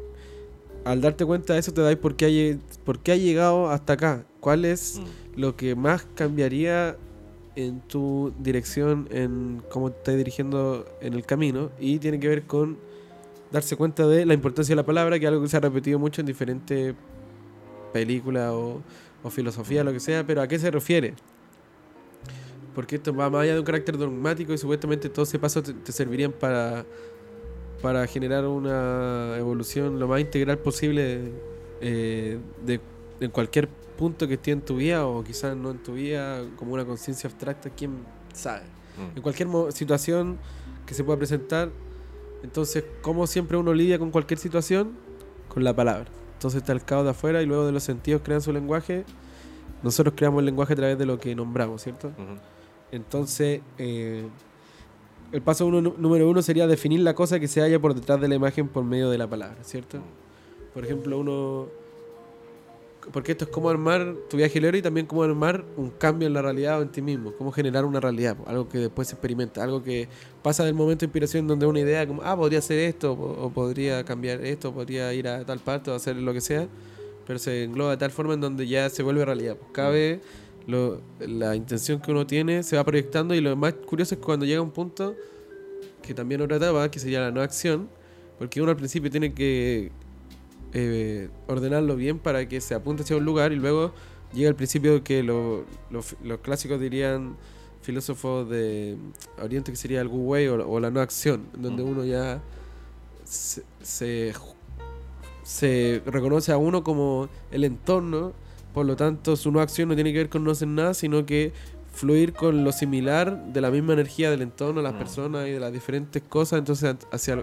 Speaker 1: al darte cuenta de eso te dais por qué, hay, por qué ha llegado hasta acá. ¿Cuál es
Speaker 2: Mm.
Speaker 1: lo que más cambiaría en tu dirección, en cómo te estás dirigiendo en el camino? Y tiene que ver con darse cuenta de la importancia de la palabra, que es algo que se ha repetido mucho en diferentes películas o, o filosofía, lo que sea, pero ¿a qué se refiere? Porque esto va más allá de un carácter dogmático y supuestamente todos esos pasos te, te servirían para, para generar una evolución lo más integral posible eh, de, en cualquier punto que esté en tu vida o quizás no en tu vida, como una conciencia abstracta, quién sabe.
Speaker 2: Mm.
Speaker 1: En cualquier situación que se pueda presentar, entonces, ¿cómo siempre uno lidia con cualquier situación? Con la palabra. Entonces está el caos de afuera y luego de los sentidos crean su lenguaje. Nosotros creamos el lenguaje a través de lo que nombramos, ¿cierto? Entonces, eh, el paso uno, número uno sería definir la cosa que se halla por detrás de la imagen por medio de la palabra, ¿cierto? Por ejemplo, uno... Porque esto es como armar tu viaje y también como armar un cambio en la realidad o en ti mismo, cómo generar una realidad, algo que después se experimenta, algo que pasa del momento de inspiración donde una idea como, ah, podría hacer esto, o, o podría cambiar esto, podría ir a tal parte o hacer lo que sea, pero se engloba de tal forma en donde ya se vuelve realidad. Pues cada vez lo- la intención que uno tiene se va proyectando y lo más curioso es cuando llega un punto que también otra etapa, que sería la no acción, porque uno al principio tiene que eh, ordenarlo bien para que se apunte hacia un lugar y luego llega el principio que lo- lo- los clásicos dirían filósofos de Oriente que sería el Wu Wei o, o la no acción, donde uno ya se, se, se reconoce a uno como el entorno, por lo tanto su no acción no tiene que ver con no hacer nada, sino que fluir con lo similar de la misma energía del entorno, las
Speaker 2: Mm.
Speaker 1: personas y de las diferentes cosas, entonces hacia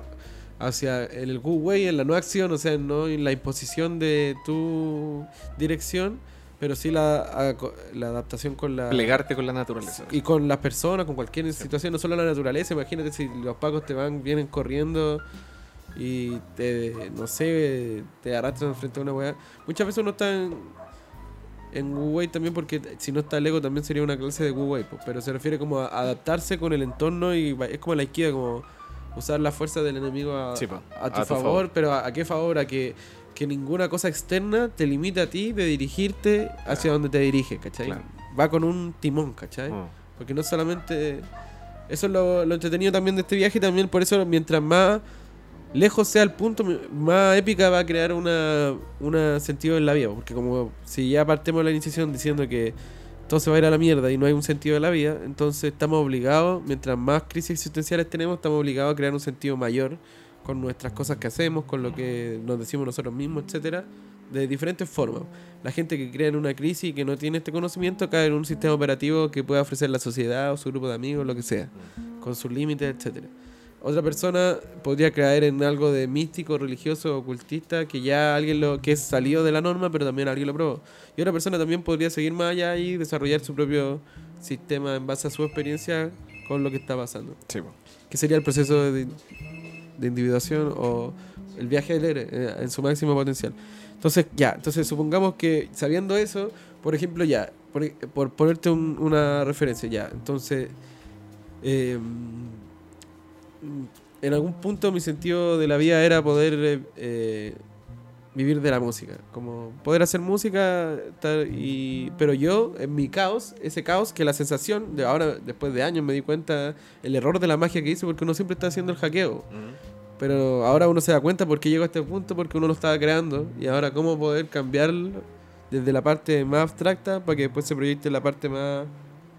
Speaker 1: hacia el Wu Wei en la no acción, o sea, no en la imposición de tu dirección, pero sí la, la adaptación con la
Speaker 2: Plegarte con la naturaleza.
Speaker 1: y con las personas, con cualquier situación, no solo la naturaleza, imagínate si los pacos te van, vienen corriendo y te, no sé, te arrastran frente a una weá. Muchas veces uno está en, en Wu Wei también porque si no está el ego también sería una clase de Wu Wei, pues, pero se refiere como a adaptarse con el entorno y es como la izquierda, como usar la fuerza del enemigo a,
Speaker 2: Sí, po,
Speaker 1: a tu
Speaker 2: a tu
Speaker 1: favor, pero ¿a, qué favor? A que que ninguna cosa externa te limite a ti de dirigirte hacia donde te diriges, ¿cachai?
Speaker 2: Claro.
Speaker 1: Va con un timón, ¿cachai?
Speaker 2: Mm.
Speaker 1: Porque no solamente... Eso es lo, lo entretenido también de este viaje, también por eso mientras más lejos sea el punto, más épica va a crear una, sentido en la vida. Porque como si ya partemos la iniciación diciendo que todo se va a ir a la mierda y no hay un sentido de la vida, entonces estamos obligados, mientras más crisis existenciales tenemos, estamos obligados a crear un sentido mayor con nuestras cosas que hacemos, con lo que nos decimos nosotros mismos, etcétera, de diferentes formas. La gente que crea en una crisis y que no tiene este conocimiento cae en un sistema operativo que pueda ofrecer la sociedad o su grupo de amigos, lo que sea, con sus límites, etcétera. Otra persona podría caer en algo de místico, religioso, ocultista, que ya alguien lo que es salido de la norma, pero también alguien lo probó. Y otra persona también podría seguir más allá y desarrollar su propio sistema en base a su experiencia con lo que está pasando.
Speaker 2: Sí, po.
Speaker 1: Que sería el proceso de, de individuación o el viaje del héroe eh, en su máximo potencial. Entonces, ya, entonces supongamos que sabiendo eso, por ejemplo, ya, por, por ponerte un- una referencia, ya, entonces, eh, en algún punto mi sentido de la vida era poder eh, eh, vivir de la música, como poder hacer música, tal, y, pero yo, en mi caos, ese caos, que la sensación, de ahora, después de años, me di cuenta el error de la magia que hice, porque uno siempre está haciendo el hackeo. Pero ahora uno se da cuenta por qué llegó a este punto, porque uno lo estaba creando. Y ahora cómo poder cambiarlo desde la parte más abstracta para que después se proyecte la parte más...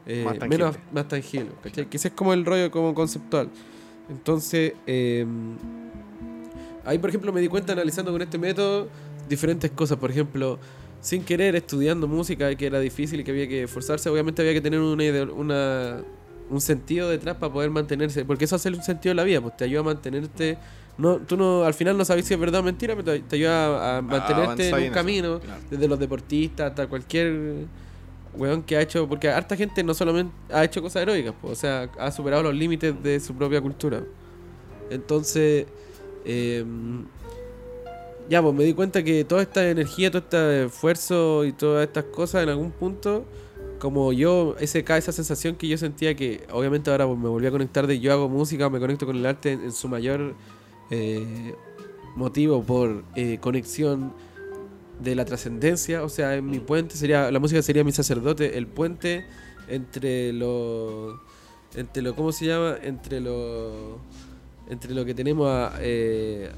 Speaker 1: eh,
Speaker 2: Más tangible.
Speaker 1: menos más tangible. ¿cachai? Que ese es como el rollo como conceptual. Entonces, eh, ahí por ejemplo me di cuenta analizando con este método diferentes cosas. Por ejemplo, sin querer estudiando música, que era difícil y que había que esforzarse, obviamente había que tener una, una un sentido detrás para poder mantenerse, porque eso hace un sentido de la vida, pues te ayuda a mantenerte, no, tú no, al final no sabes si es verdad o mentira, pero te, te ayuda a, a mantenerte en un
Speaker 2: eso,
Speaker 1: camino,
Speaker 2: claro.
Speaker 1: desde los deportistas hasta cualquier weón que ha hecho, porque harta gente no solamente ha hecho cosas heroicas, pues, o sea, ha superado los límites de su propia cultura. Entonces, eh, ya, pues me di cuenta que toda esta energía, todo este esfuerzo y todas estas cosas en algún punto, como yo, ese, esa sensación que yo sentía que obviamente ahora pues, me volví a conectar de yo hago música, me conecto con el arte en, en su mayor eh, motivo por eh, conexión de la trascendencia, o sea, en mi puente sería, la música sería mi sacerdote, el puente entre lo, entre lo, ¿cómo se llama? Entre lo, entre lo que tenemos a, eh,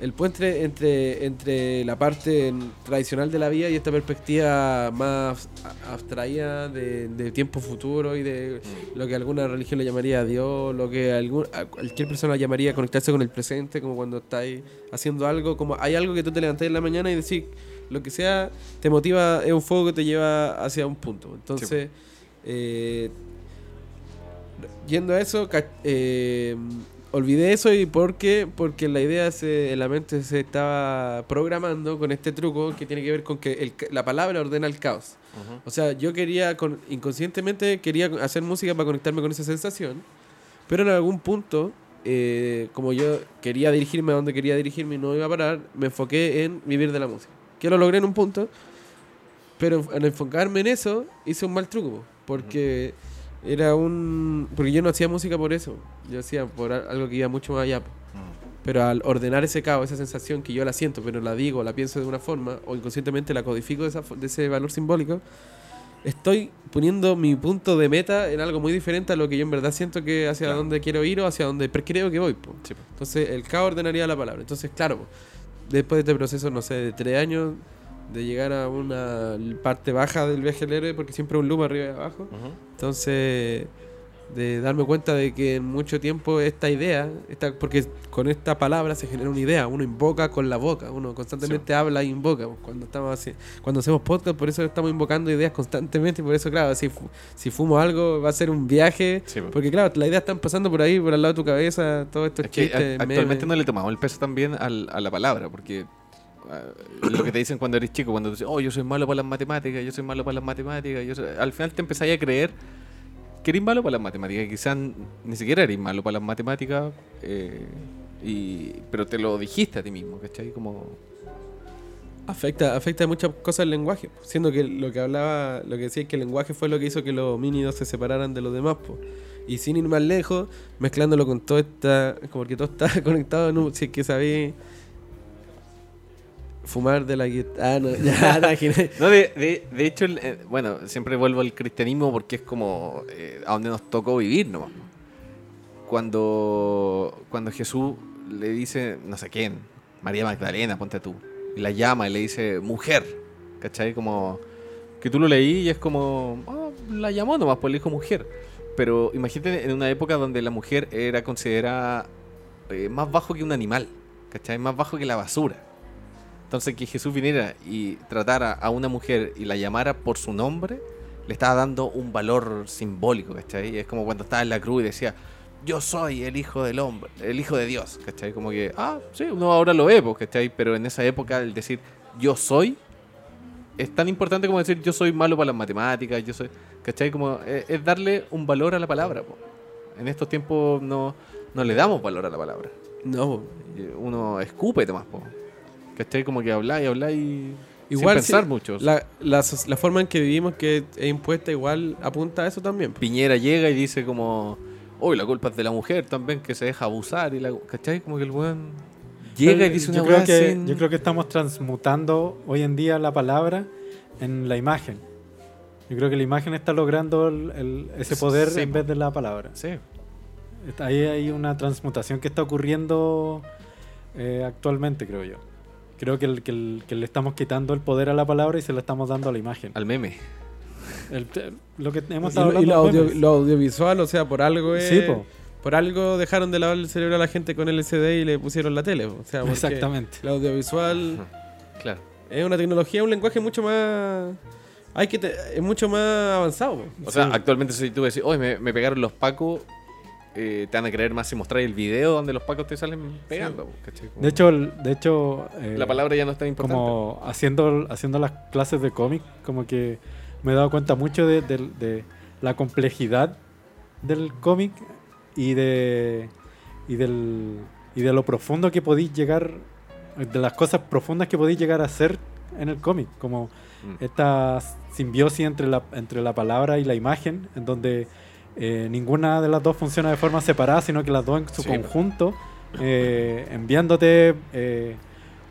Speaker 1: el puente entre, entre la parte tradicional de la vida y esta perspectiva más a- abstraída de, de tiempo futuro y de lo que alguna religión le llamaría Dios, lo que algún, a cualquier persona llamaría conectarse con el presente, como cuando estáis haciendo algo, como hay algo que tú te levantás en la mañana y decís, lo que sea, te motiva, es un fuego que te lleva hacia un punto. Entonces, eh, yendo a eso, eh, olvidé eso y ¿por qué? Porque la idea se, en la mente se estaba programando con este truco que tiene que ver con que el la palabra ordena el caos.
Speaker 2: Ujú.
Speaker 1: O sea, yo quería, con, inconscientemente quería hacer música para conectarme con esa sensación, pero en algún punto, eh, como yo quería dirigirme a donde quería dirigirme y no iba a parar, me enfoqué en vivir de la música. Que lo logré en un punto, pero al enfocarme en eso, hice un mal truco, po, porque era un... Porque yo no hacía música por eso, yo hacía por algo que iba mucho más allá. po. Pero al ordenar ese caos, esa sensación que yo la siento, pero la digo, la pienso de una forma, o inconscientemente la codifico de, esa de ese valor simbólico, estoy poniendo mi punto de meta en algo muy diferente a lo que yo en verdad siento que hacia
Speaker 2: Claro.
Speaker 1: dónde quiero ir o hacia dónde creo que voy. po.
Speaker 2: Sí, po.
Speaker 1: Entonces el caos ordenaría la palabra. Entonces, claro, po, después de este proceso, no sé, de tres años, de llegar a una parte baja del viaje del héroe, porque siempre un loop arriba y abajo. Entonces, de darme cuenta de que en mucho tiempo esta idea, esta, porque con esta palabra se genera una idea, uno invoca con la boca, uno constantemente habla e invoca. Cuando estamos así, cuando hacemos podcast, por eso estamos invocando ideas constantemente, y por eso, claro, si, si fumo algo, va a ser un viaje.
Speaker 2: Sí, po.
Speaker 1: Porque, claro, las ideas están pasando por ahí, por al lado de tu cabeza, todo esto
Speaker 2: Es que
Speaker 1: chistes,
Speaker 2: a- actualmente
Speaker 1: memes.
Speaker 2: no le tomamos el peso también al- a la palabra, porque lo que te dicen cuando eres chico, cuando te dicen, oh, yo soy malo para las matemáticas, yo soy malo para las matemáticas, yo soy-". al final te empezáis a creer que eres malo para las matemáticas, quizás ni siquiera eres malo para las matemáticas, eh, y, pero te lo dijiste a ti mismo, ¿cachai? Como,
Speaker 1: Afecta, afecta muchas cosas el lenguaje, siendo que lo que hablaba, lo que decía es que el lenguaje fue lo que hizo que los homínidos se separaran de los demás, po. y sin ir más lejos, mezclándolo con todo esta, como que todo está conectado, un- si es que sabéis, Fumar de la guitarra. Ah, no, ya, no.
Speaker 2: No, de, de, hecho, eh, bueno, siempre vuelvo al cristianismo porque es como eh, a donde nos tocó vivir nomás. Cuando, cuando Jesús le dice, no sé quién, María Magdalena, ponte tú, y la llama y le dice, mujer, ¿cachai? Como que tú lo leí y es como, ah, la llamó nomás, pues le dijo mujer. Pero imagínate en una época donde la mujer era considerada eh, más bajo que un animal, ¿cachai? Más bajo que la basura. Entonces que Jesús viniera y tratara a una mujer y la llamara por su nombre, le estaba dando un valor simbólico, ¿cachai? Es como cuando estaba en la cruz y decía, yo soy el hijo del hombre, el hijo de Dios, ¿cachai? Como que, ah, sí, uno ahora lo ve, pues, ¿cachai? Pero en esa época el decir yo soy es tan importante como decir yo soy malo para las matemáticas, yo soy, ¿cachai? Como es, es darle un valor a la palabra, po. En estos tiempos no, no le damos valor a la palabra.
Speaker 1: No,
Speaker 2: Uno escupe nomás, po. ¿Cachai? Como que habla y habla y
Speaker 1: igual
Speaker 2: sin pensar
Speaker 1: sí,
Speaker 2: mucho.
Speaker 1: La, la, forma en que vivimos que es impuesta igual apunta a eso también.
Speaker 2: Piñera llega y dice como, uy, la culpa es de la mujer también que se deja abusar y la, ¿cachai? Como que el weón llega y dice una
Speaker 3: yo creo que
Speaker 2: sin-
Speaker 3: Yo creo que estamos transmutando hoy en día la palabra en la imagen. Yo creo que la imagen está logrando el- el- ese poder
Speaker 2: Sí,
Speaker 3: en vez de la palabra.
Speaker 2: Sí.
Speaker 3: Ahí hay una transmutación que está ocurriendo eh, actualmente, creo yo. Creo que, el- que el- que le estamos quitando el poder a la palabra y se lo estamos dando a la imagen.
Speaker 2: Al meme.
Speaker 3: El- lo que hemos
Speaker 1: Y,
Speaker 3: estado
Speaker 1: lo, y
Speaker 3: hablando
Speaker 1: lo audio- lo audiovisual, o sea, por algo es-
Speaker 3: Sí, po.
Speaker 1: Por algo dejaron de lavar el cerebro a la gente con LCD y le pusieron la tele. O sea,
Speaker 3: Exactamente.
Speaker 1: El audiovisual
Speaker 2: Claro.
Speaker 1: es una tecnología, un lenguaje mucho más. Hay que te- es mucho más avanzado. po.
Speaker 2: O sea, actualmente si tú decís, oye, me, me pegaron los pacos, eh, te van a creer más si mostráis el video donde los pacos te salen pegando. ¿cachai? Como-
Speaker 3: De hecho, de hecho eh,
Speaker 2: la palabra ya no es tan importante.
Speaker 3: como haciendo, haciendo las clases de cómic, como que me he dado cuenta mucho de, de- de la complejidad del cómic y de y del y de lo profundo que podéis llegar de las cosas profundas que podéis llegar a hacer en el cómic como
Speaker 2: Mm.
Speaker 3: esta simbiosis entre la entre la palabra y la imagen en donde eh, ninguna de las dos funciona de forma separada sino que las dos en su
Speaker 2: Sí.
Speaker 3: conjunto eh, enviándote eh,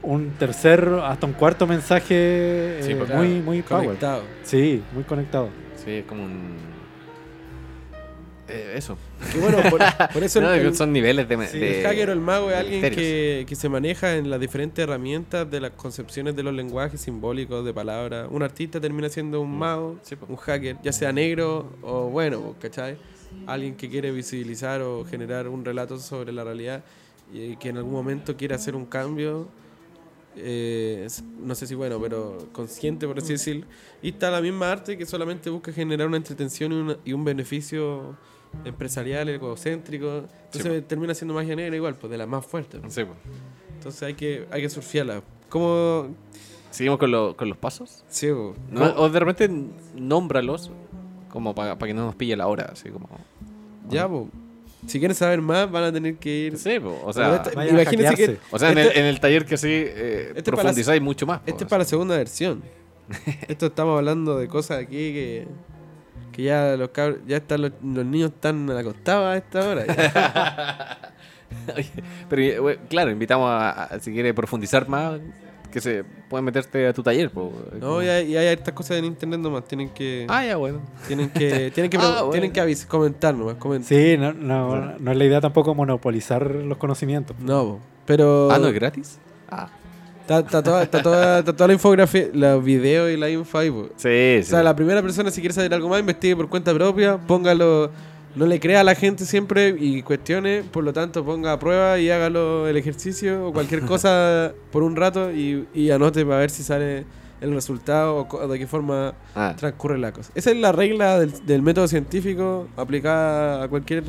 Speaker 3: un tercer hasta un cuarto mensaje
Speaker 2: Sí,
Speaker 3: eh, muy muy power
Speaker 1: conectado.
Speaker 3: sí muy conectado
Speaker 2: Sí, es como un. Eh, eso.
Speaker 1: Que bueno, por, por eso
Speaker 2: No,
Speaker 1: el, el-
Speaker 2: son niveles de.
Speaker 1: sí,
Speaker 2: de-
Speaker 1: el hacker o el mago es alguien que, que se maneja en las diferentes herramientas de las concepciones de los lenguajes simbólicos de palabras. Un artista termina siendo un
Speaker 2: Mm.
Speaker 1: mago,
Speaker 2: Sí,
Speaker 1: un hacker, ya sea negro o bueno, ¿cachai? Alguien que quiere visibilizar o generar un relato sobre la realidad y que en algún momento quiere hacer un cambio. eh, no sé si bueno, pero consciente por así decirlo. Y está la misma arte que solamente busca generar una entretención y, una- y un beneficio empresarial, egocéntrico. Entonces termina siendo magia negra igual, pues de las más fuertes.
Speaker 2: Sí, pues.
Speaker 1: Entonces hay que, hay que surfearla. ¿Cómo?
Speaker 2: Seguimos con, lo- con los pasos.
Speaker 1: Sí.
Speaker 2: No,
Speaker 1: ¿Cómo?
Speaker 2: o de repente nómbralos como para que no nos pille la hora, así como.
Speaker 1: Ya, po. Si quieren saber más, van a tener que ir.
Speaker 2: Sí, po, o sea,
Speaker 1: esta- imagínense que
Speaker 2: o sea en, el,
Speaker 1: este-
Speaker 2: en el taller que sí eh,
Speaker 1: Este
Speaker 2: profundizáis mucho más. po,
Speaker 1: Este es para la segunda versión. Esto estamos hablando de cosas aquí que, que ya los cabros, ya están los, los niños están acostados a esta hora. ya.
Speaker 2: Pero eh, claro, invitamos a, a- si quiere profundizar más, que se pueden meterte a tu taller. po.
Speaker 1: No, y hay, y hay estas cosas en internet nomás. Tienen que,
Speaker 2: Ah, ya, bueno.
Speaker 1: tienen que, tienen que,
Speaker 2: Ah, bueno.
Speaker 1: tienen que avis- comentar nomás.
Speaker 3: sí no, no, no es la idea tampoco monopolizar los conocimientos
Speaker 1: No, po. pero
Speaker 2: Ah, ¿no es gratis? Ah.
Speaker 1: Está, está toda, está toda- está toda la infografía, los videos y la info ahí, po.
Speaker 2: Sí,
Speaker 1: O
Speaker 2: sí.
Speaker 1: sea, la primera persona, si quiere saber algo más, investigue por cuenta propia, póngalo, no le crea a la gente siempre y cuestione, por lo tanto, ponga a prueba y hágalo el ejercicio o cualquier cosa por un rato y, y anote para ver si sale el resultado o, de qué forma
Speaker 2: Ah,
Speaker 1: transcurre la cosa. Esa es la regla del, del método científico aplicada a cualquier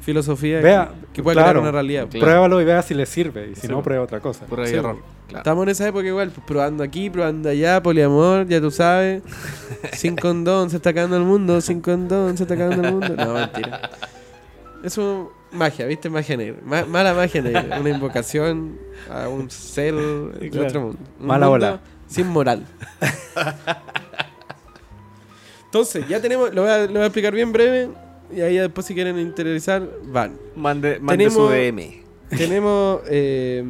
Speaker 1: filosofía
Speaker 3: Vea,
Speaker 1: que, pueda
Speaker 3: claro.
Speaker 1: crear una realidad.
Speaker 2: Claro.
Speaker 3: pruébalo y vea si le sirve y si
Speaker 2: Sí,
Speaker 3: no prueba otra cosa
Speaker 2: prueba
Speaker 1: Sí,
Speaker 2: error. Claro.
Speaker 1: Estamos en esa época igual, pues, probando aquí, probando allá, poliamor, ya tú sabes. Sin condón se está acabando el mundo, sin condón se está acabando el mundo. No, mentira. Eso magia, ¿viste? Magia negra. Ma- mala magia negra. Una invocación a un ser de
Speaker 3: Claro.
Speaker 1: otro mundo. Un
Speaker 3: Mala
Speaker 1: mundo
Speaker 3: ola.
Speaker 1: Sin moral. Entonces, ya tenemos, lo voy, a, lo voy a explicar bien breve. Y ahí después si quieren interiorizar, van.
Speaker 2: Mande, mande su
Speaker 1: Tenemos-
Speaker 2: DM.
Speaker 1: Tenemos. eh,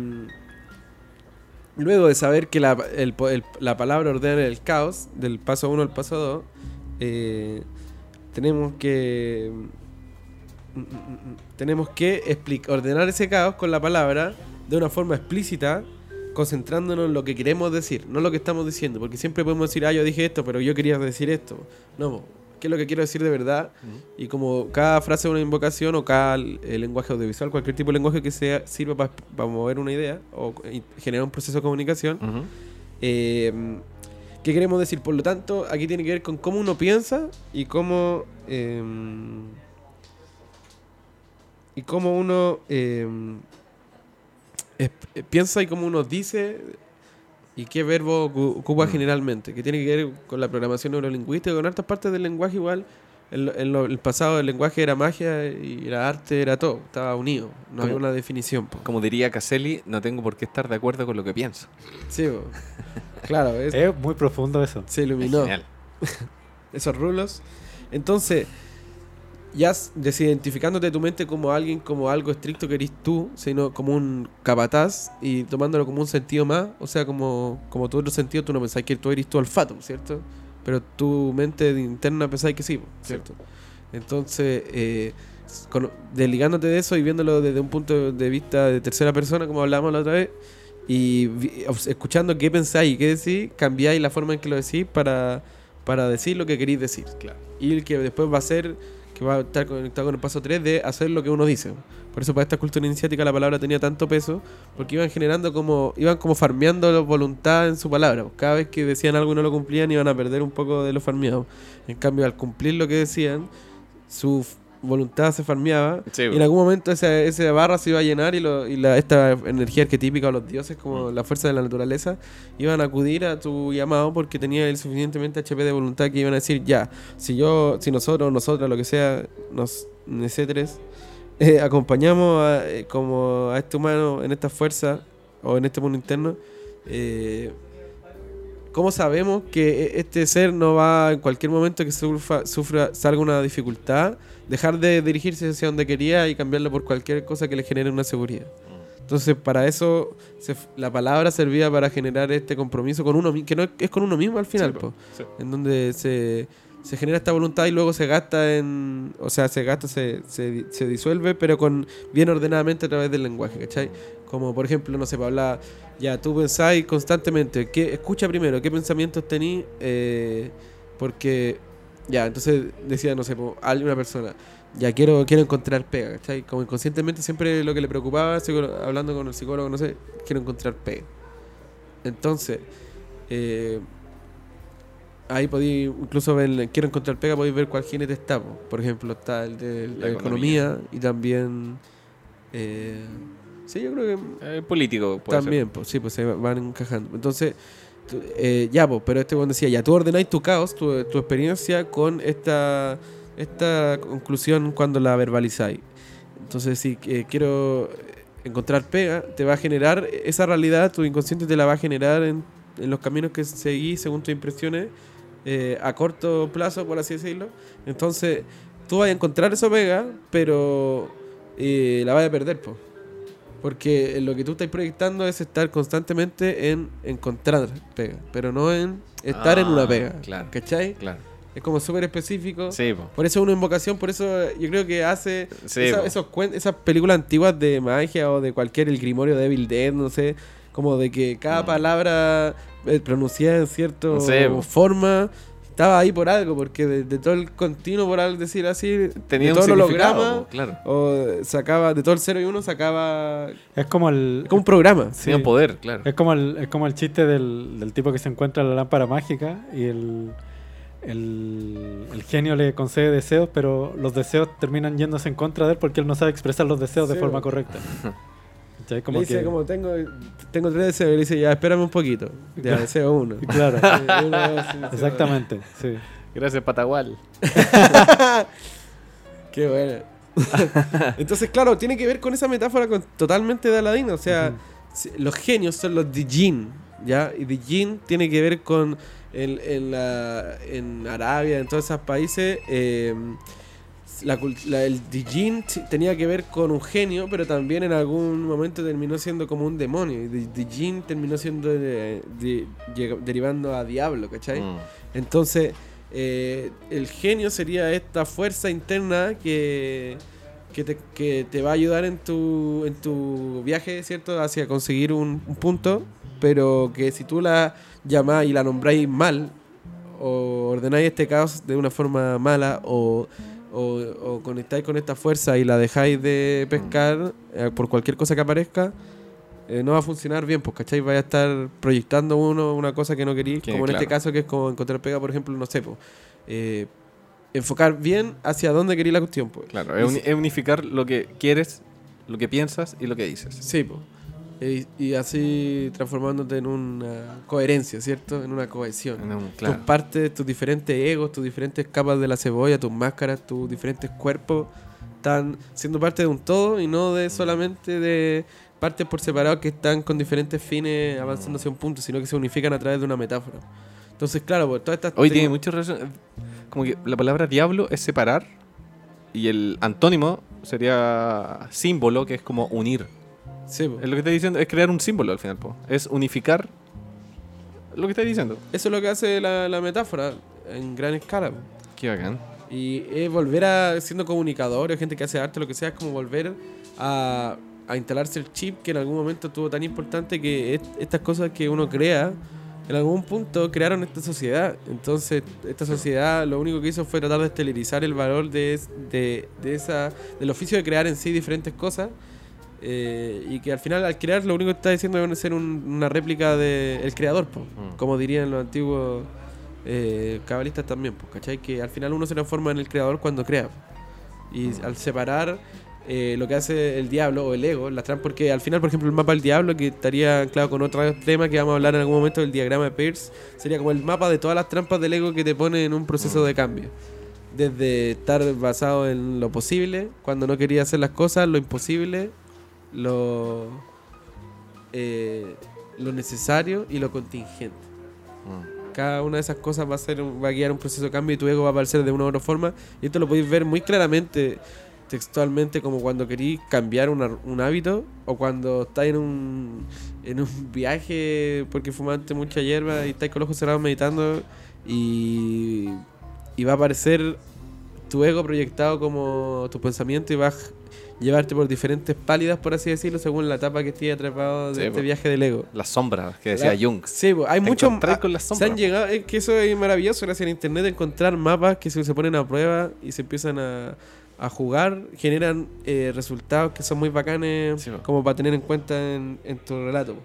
Speaker 1: luego de saber que la, el el- la palabra ordena el caos, del paso 1 al paso 2, eh, tenemos que. mm, mm, mm, Tenemos que ordenar ese caos con la palabra de una forma explícita, concentrándonos en lo que queremos decir, no lo que estamos diciendo, porque siempre podemos decir, ah, yo dije esto, pero yo quería decir esto. No, ¿qué es lo que quiero decir de verdad? Y como cada frase es una invocación o cada eh, lenguaje audiovisual, cualquier tipo de lenguaje que sea sirva para mover una idea o generar un proceso de comunicación, eh, ¿qué queremos decir? Por lo tanto, aquí tiene que ver con cómo uno piensa y cómo eh, y cómo uno es- eh, piensa y cómo uno dice y qué verbo ocu- ocupa
Speaker 2: Mm.
Speaker 1: generalmente, que tiene que ver con la programación neurolingüística, con hartas partes del lenguaje igual. En, lo- en lo- el pasado el lenguaje era magia y era arte, era todo, estaba unido, no había una definición. po.
Speaker 2: Como diría Caselli, no tengo por qué estar de acuerdo con lo que pienso.
Speaker 1: Sí, po. claro, es-
Speaker 3: Es muy profundo eso.
Speaker 1: se
Speaker 2: Es
Speaker 1: iluminó.
Speaker 2: genial.
Speaker 1: esos rulos. Entonces, ya desidentificándote de tu mente como alguien, como algo estricto que eres tú, sino como un capataz y tomándolo como un sentido más, o sea, como, como tu otro sentido, tú no pensás que tú eres tu olfato, ¿cierto? Pero tu mente interna pensáis que sí, ¿cierto? Entonces, eh, desligándote de eso y viéndolo desde un punto de vista de tercera persona, como hablábamos la otra vez, y vi- escuchando qué pensáis y qué decís, cambiáis la forma en que lo decís para, para decir lo que queréis decir. Y el que después va a ser, que va a estar conectado con el paso 3 de hacer lo que uno dice. Por eso para esta cultura iniciática la palabra tenía tanto peso, porque iban generando como, iban como farmeando voluntad en su palabra. Cada vez que decían algo y no lo cumplían, iban a perder un poco de lo farmeado. En cambio, al cumplir lo que decían, su voluntad se farmeaba
Speaker 2: Sí,
Speaker 1: y en algún momento esa, esa barra se iba a llenar y, lo- y la, esta energía arquetípica de los dioses, como la fuerza de la naturaleza, iban a acudir a tu llamado porque tenía el suficientemente HP de voluntad que iban a decir, ya, si yo, si nosotros, nosotras, lo que sea, nos, nosotros, eh, acompañamos a, eh, como a este humano en esta fuerza o en este mundo interno, eh, ¿cómo sabemos que e- este ser no va en cualquier momento que sufra, sufra salga una dificultad, dejar de dirigirse hacia donde quería y cambiarlo por cualquier cosa que le genere una seguridad? Entonces, para eso se la palabra servía para generar este compromiso con uno que no es- es con uno mismo al final,
Speaker 2: Sí,
Speaker 1: po,
Speaker 2: sí.
Speaker 1: en donde se, se genera esta voluntad y luego se gasta en, o sea, se gasta, se, se, se disuelve, pero con bien ordenadamente a través del lenguaje, ¿cachai? Como por ejemplo, no sé, para hablar, ya tú pensáis constantemente, ¿qué, escucha primero, qué pensamientos tenís, eh, porque, ya, entonces decía, no sé, po, alguna persona, ya quiero, quiero encontrar pega, ¿cachai? Como inconscientemente siempre lo que le preocupaba, hablando con el psicólogo, no sé, quiero encontrar pega. Entonces, eh, ahí podéis incluso ver, quiero encontrar pega, podéis ver cuál jinete está. po. Por ejemplo, está el de la,
Speaker 2: La
Speaker 1: economía.
Speaker 2: economía.
Speaker 1: y también... eh, sí, yo creo que
Speaker 2: Eh, político, puede
Speaker 1: también, pues sí, pues se van encajando. Entonces, eh, ya, pues, pero este cuando decía, ya, tú ordenáis tu caos, tu, tu experiencia con esta, esta conclusión cuando la verbalizáis. Entonces, si eh, quiero encontrar pega, te va a generar esa realidad, tu inconsciente te la va a generar en, en los caminos que seguís según tus impresiones eh, a corto plazo, por así decirlo. Entonces, tú vas a encontrar esa pega, pero eh, la vas a perder, pues. Porque lo que tú estás proyectando es estar constantemente en encontrar pega, pero no en estar en una
Speaker 2: Ah,
Speaker 1: pega.
Speaker 2: claro.
Speaker 1: ¿Cachai?
Speaker 2: Claro.
Speaker 1: Es como súper específico.
Speaker 2: Sí, po.
Speaker 1: Por eso una invocación, por eso yo creo que hace
Speaker 2: Sí,
Speaker 1: esa-
Speaker 2: po.
Speaker 1: esos esas películas antiguas de magia o de cualquier, el Grimorio de Evil Dead, no sé, como de que cada
Speaker 2: Mm.
Speaker 1: palabra pronunciada en cierta
Speaker 2: Sí,
Speaker 1: forma estaba ahí por algo, porque de, de todo el continuo, por algo decir así,
Speaker 2: Tenía
Speaker 1: de
Speaker 2: un
Speaker 1: todo el
Speaker 2: significado,
Speaker 1: holograma,
Speaker 2: claro.
Speaker 1: o sacaba, de todo el 0 y 1 sacaba
Speaker 3: Es como el.
Speaker 1: como un programa.
Speaker 3: Sí.
Speaker 2: Tenía poder, claro.
Speaker 3: Es como el, es como el chiste del, del tipo que se encuentra la lámpara mágica y el, el, el genio le concede deseos, pero los deseos terminan yéndose en contra de él porque él no sabe expresar los deseos de
Speaker 1: Sí,
Speaker 3: forma correcta.
Speaker 1: Le dice
Speaker 3: que-
Speaker 1: como tengo, tengo tres deseos, y le dice ya espérame un poquito. Ya, deseo uno.
Speaker 3: Claro,
Speaker 1: uno, sí,
Speaker 3: exactamente. Sí.
Speaker 2: Gracias, Patagual.
Speaker 1: Qué bueno. Entonces, claro, tiene que ver con esa metáfora con- totalmente de Aladino. O sea, los genios son los Dijin, ¿ya? Y Dijin tiene que ver con en, en, la, en Arabia, en todos esos países, eh, la cul- la- el Dijin tenía que ver con un genio, pero también en algún momento terminó siendo como un demonio. Y Di- Dijin terminó siendo de- de- llega- derivando a diablo, ¿cachai?
Speaker 2: Mm.
Speaker 1: Entonces, eh, el genio sería esta fuerza interna que, que, te, que te va a ayudar en tu, en tu viaje, ¿cierto? Hacia conseguir un, un punto, pero que si tú la llamás y la nombráis mal, o ordenáis este caos de una forma mala, o, o, o conectáis con esta fuerza y la dejáis de pescar eh, por cualquier cosa que aparezca, eh, no va a funcionar bien, pues, ¿cachai? Vaya a estar proyectando uno una cosa que no queréis,
Speaker 2: Que,
Speaker 1: como en este caso que es como encontrar pega, por ejemplo, no sé, pues, eh, enfocar bien hacia dónde queréis la cuestión, pues.
Speaker 2: Claro, es,
Speaker 1: si-
Speaker 2: es unificar lo que quieres, lo que piensas y lo que dices.
Speaker 1: Sí, pues. Y, y así transformándote en una coherencia, ¿cierto? En una cohesión. Tus partes, tus diferentes egos, tus diferentes capas de la cebolla, tus máscaras, tus diferentes cuerpos están siendo parte de un todo y no de solamente de partes por separado que están con diferentes fines avanzando hacia un punto, sino que se unifican a través de una metáfora. Entonces, claro, pues todas estas...
Speaker 2: Hoy tiene mucha relación. Como que la palabra diablo es separar y el antónimo sería símbolo, que es como unir.
Speaker 1: Sí, pues.
Speaker 2: Es lo que estoy diciendo, es crear un símbolo al final, po. es unificar lo que estoy diciendo.
Speaker 1: Eso es lo que hace la, la metáfora en gran escala. pues.
Speaker 2: Qué bacán.
Speaker 1: Y es volver a, siendo comunicador, o gente que hace arte, lo que sea, es como volver a, a instalarse el chip que en algún momento tuvo tan importante que est- estas cosas que uno crea, en algún punto crearon esta sociedad. Entonces, esta sociedad lo único que hizo fue tratar de estelarizar el valor de, de, de esa, del oficio de crear en sí diferentes cosas. Eh, y que al final, al crear, lo único que está diciendo es ser un- una réplica del creador, po,
Speaker 2: Mm.
Speaker 1: como dirían los antiguos eh, cabalistas también, pues, ¿cachai? Que al final uno se transforma en el creador cuando crea. Y
Speaker 2: Mm.
Speaker 1: al separar eh, lo que hace el diablo o el ego, la trampa, porque al final, por ejemplo, el mapa del diablo, que estaría anclado con otro tema que vamos a hablar en algún momento del diagrama de Peirce, sería como el mapa de todas las trampas del ego que te pone en un proceso
Speaker 2: Mm.
Speaker 1: de cambio. Desde estar basado en lo posible, cuando no quería hacer las cosas, lo imposible, lo, eh, lo necesario y lo contingente.
Speaker 2: Mm.
Speaker 1: Cada una de esas cosas va a ser un- va a guiar un proceso de cambio y tu ego va a aparecer de una u otra forma. Y esto lo podéis ver muy claramente textualmente como cuando queréis cambiar una- un hábito o cuando estáis en un, en un viaje porque fumaste mucha hierba y estáis con los ojos cerrados meditando y, y va a aparecer tu ego proyectado como tu pensamiento y va a j- llevarte por diferentes pálidas, por así decirlo, según la etapa que estés atrapado de
Speaker 2: Sí,
Speaker 1: este
Speaker 2: po.
Speaker 1: viaje del ego.
Speaker 2: Las sombras que decía Jung.
Speaker 1: Sí, po, hay muchos.
Speaker 2: con las
Speaker 1: Se han llegado, es que eso es maravilloso gracias a internet encontrar mapas que se, se ponen a prueba y se empiezan a, a jugar, generan eh, resultados que son muy bacanes
Speaker 2: Sí,
Speaker 1: como para tener en cuenta en, en tu relato. po.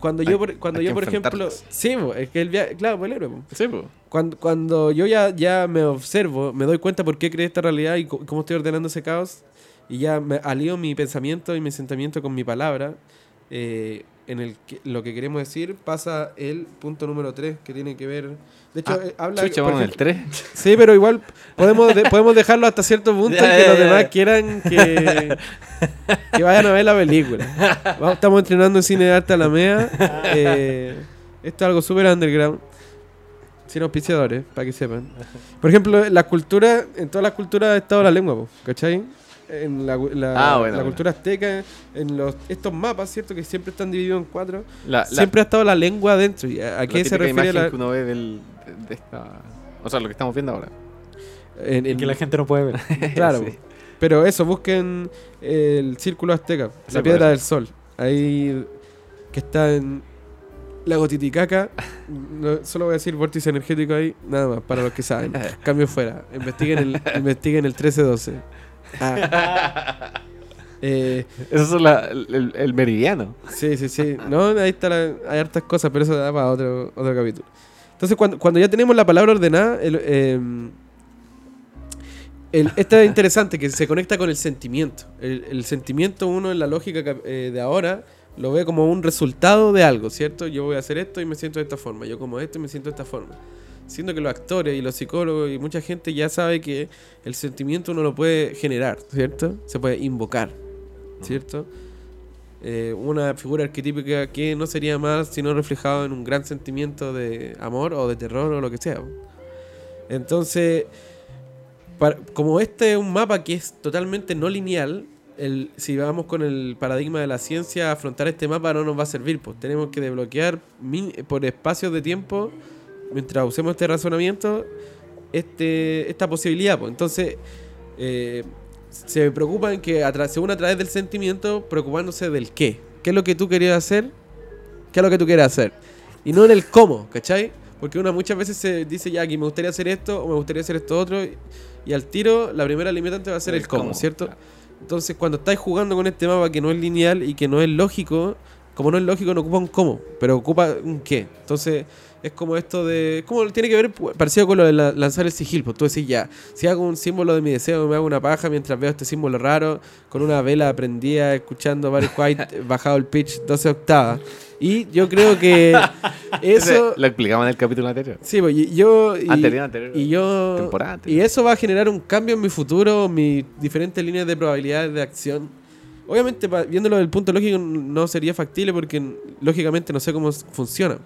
Speaker 1: Cuando
Speaker 2: Hay-
Speaker 1: yo, por, cuando yo por ejemplo, sí, es que el viaje, claro, pues el héroe.
Speaker 2: Sí.
Speaker 1: Cuando, cuando yo ya, ya me observo, me doy cuenta por qué creé esta realidad y cómo estoy ordenando ese caos, y ya me alío mi pensamiento y mi sentimiento con mi palabra, eh, en el que, lo que queremos decir, pasa el punto número 3, que tiene que ver... De hecho,
Speaker 2: Ah,
Speaker 1: eh, habla...
Speaker 2: Chucha, vamos el
Speaker 1: ejemplo-
Speaker 2: 3.
Speaker 1: Sí, pero igual podemos, de- podemos dejarlo hasta cierto punto
Speaker 2: Ya,
Speaker 1: que
Speaker 2: ya,
Speaker 1: los
Speaker 2: ya.
Speaker 1: demás quieran que, que vayan a ver la película. Vamos, estamos entrenando en cine de arte Alameda. Eh, esto es algo súper underground. Sin auspiciadores, para que sepan. Por ejemplo, la cultura, en todas las culturas ha estado la lengua, ¿cachai? En la, la-
Speaker 2: Ah, bueno,
Speaker 1: la
Speaker 2: bueno.
Speaker 1: cultura azteca, en los, estos mapas, ¿cierto? Que siempre están divididos en cuatro.
Speaker 2: La, la-
Speaker 1: siempre ha estado la lengua adentro. ¿Y ¿A, a
Speaker 2: la
Speaker 1: qué se refiere
Speaker 2: imagen
Speaker 1: la,
Speaker 2: que uno ve del, de- de esta... O sea, lo que estamos viendo ahora.
Speaker 1: en- en-
Speaker 3: que la gente no puede ver.
Speaker 1: Claro,
Speaker 2: Sí.
Speaker 1: pero eso, busquen el círculo azteca,
Speaker 2: Sí,
Speaker 1: la piedra del sol. Ahí que está en Lago Titicaca. No, solo voy a decir vórtice energético ahí, nada más, para los que saben. Cambio fuera. Investiguen el, investiguen el 1312. Ah. Eh,
Speaker 2: Eso es la- el, el meridiano.
Speaker 1: sí, sí, sí. No, ahí está la- hay hartas cosas, pero eso da para otro, otro capítulo. Entonces, cuando, cuando ya tenemos la palabra ordenada, el, eh, el- esta es interesante, que se conecta con el sentimiento. El, el sentimiento, uno en la lógica eh, de ahora, lo ve como un resultado de algo, ¿cierto? Yo voy a hacer esto y me siento de esta forma. Yo como esto y me siento de esta forma. Siendo que los actores y los psicólogos y mucha gente ya sabe que el sentimiento uno lo puede generar, ¿cierto? Se puede invocar, ¿cierto? Eh, una figura arquetípica que no sería más sino reflejado en un gran sentimiento de amor o de terror o lo que sea. Entonces, como este es un mapa que es totalmente no lineal, el, si vamos con el paradigma de la ciencia, afrontar este mapa no nos va a servir. Pues tenemos que desbloquear por espacios de tiempo, mientras usemos este razonamiento, este, esta posibilidad. Pues. Entonces, eh, se preocupan que, según a través del sentimiento, preocupándose del qué. ¿Qué es lo que tú querías hacer? ¿Qué es lo que tú quieres hacer? Y no en el cómo, ¿cachai? Porque una muchas veces se dice ya que me gustaría hacer esto o me gustaría hacer esto otro. Y, y al tiro, la primera limitante va a ser el,
Speaker 2: El
Speaker 1: cómo,
Speaker 2: cómo,
Speaker 1: ¿cierto?
Speaker 2: claro.
Speaker 1: Entonces, cuando estáis jugando con este mapa que no es lineal y que no es lógico, como no es lógico, no ocupa un cómo, pero ocupa un qué. Entonces, es como esto de. como tiene que ver parecido con lo de la- lanzar el sigil? Pues tú decís ya, si hago un símbolo de mi deseo, me hago una paja mientras veo este símbolo raro, con una vela prendida, escuchando Barry White, bajado el pitch 12 octavas. Y yo creo que eso.
Speaker 2: Lo explicamos en el capítulo anterior.
Speaker 1: Sí, pues, y yo. Y,
Speaker 2: Anterior, anterior.
Speaker 1: y yo.
Speaker 2: Temporada
Speaker 1: Y eso va a generar un cambio en mi futuro, mis diferentes líneas de probabilidades de acción. Obviamente, viéndolo desde el punto lógico, no sería factible porque lógicamente no sé cómo funciona.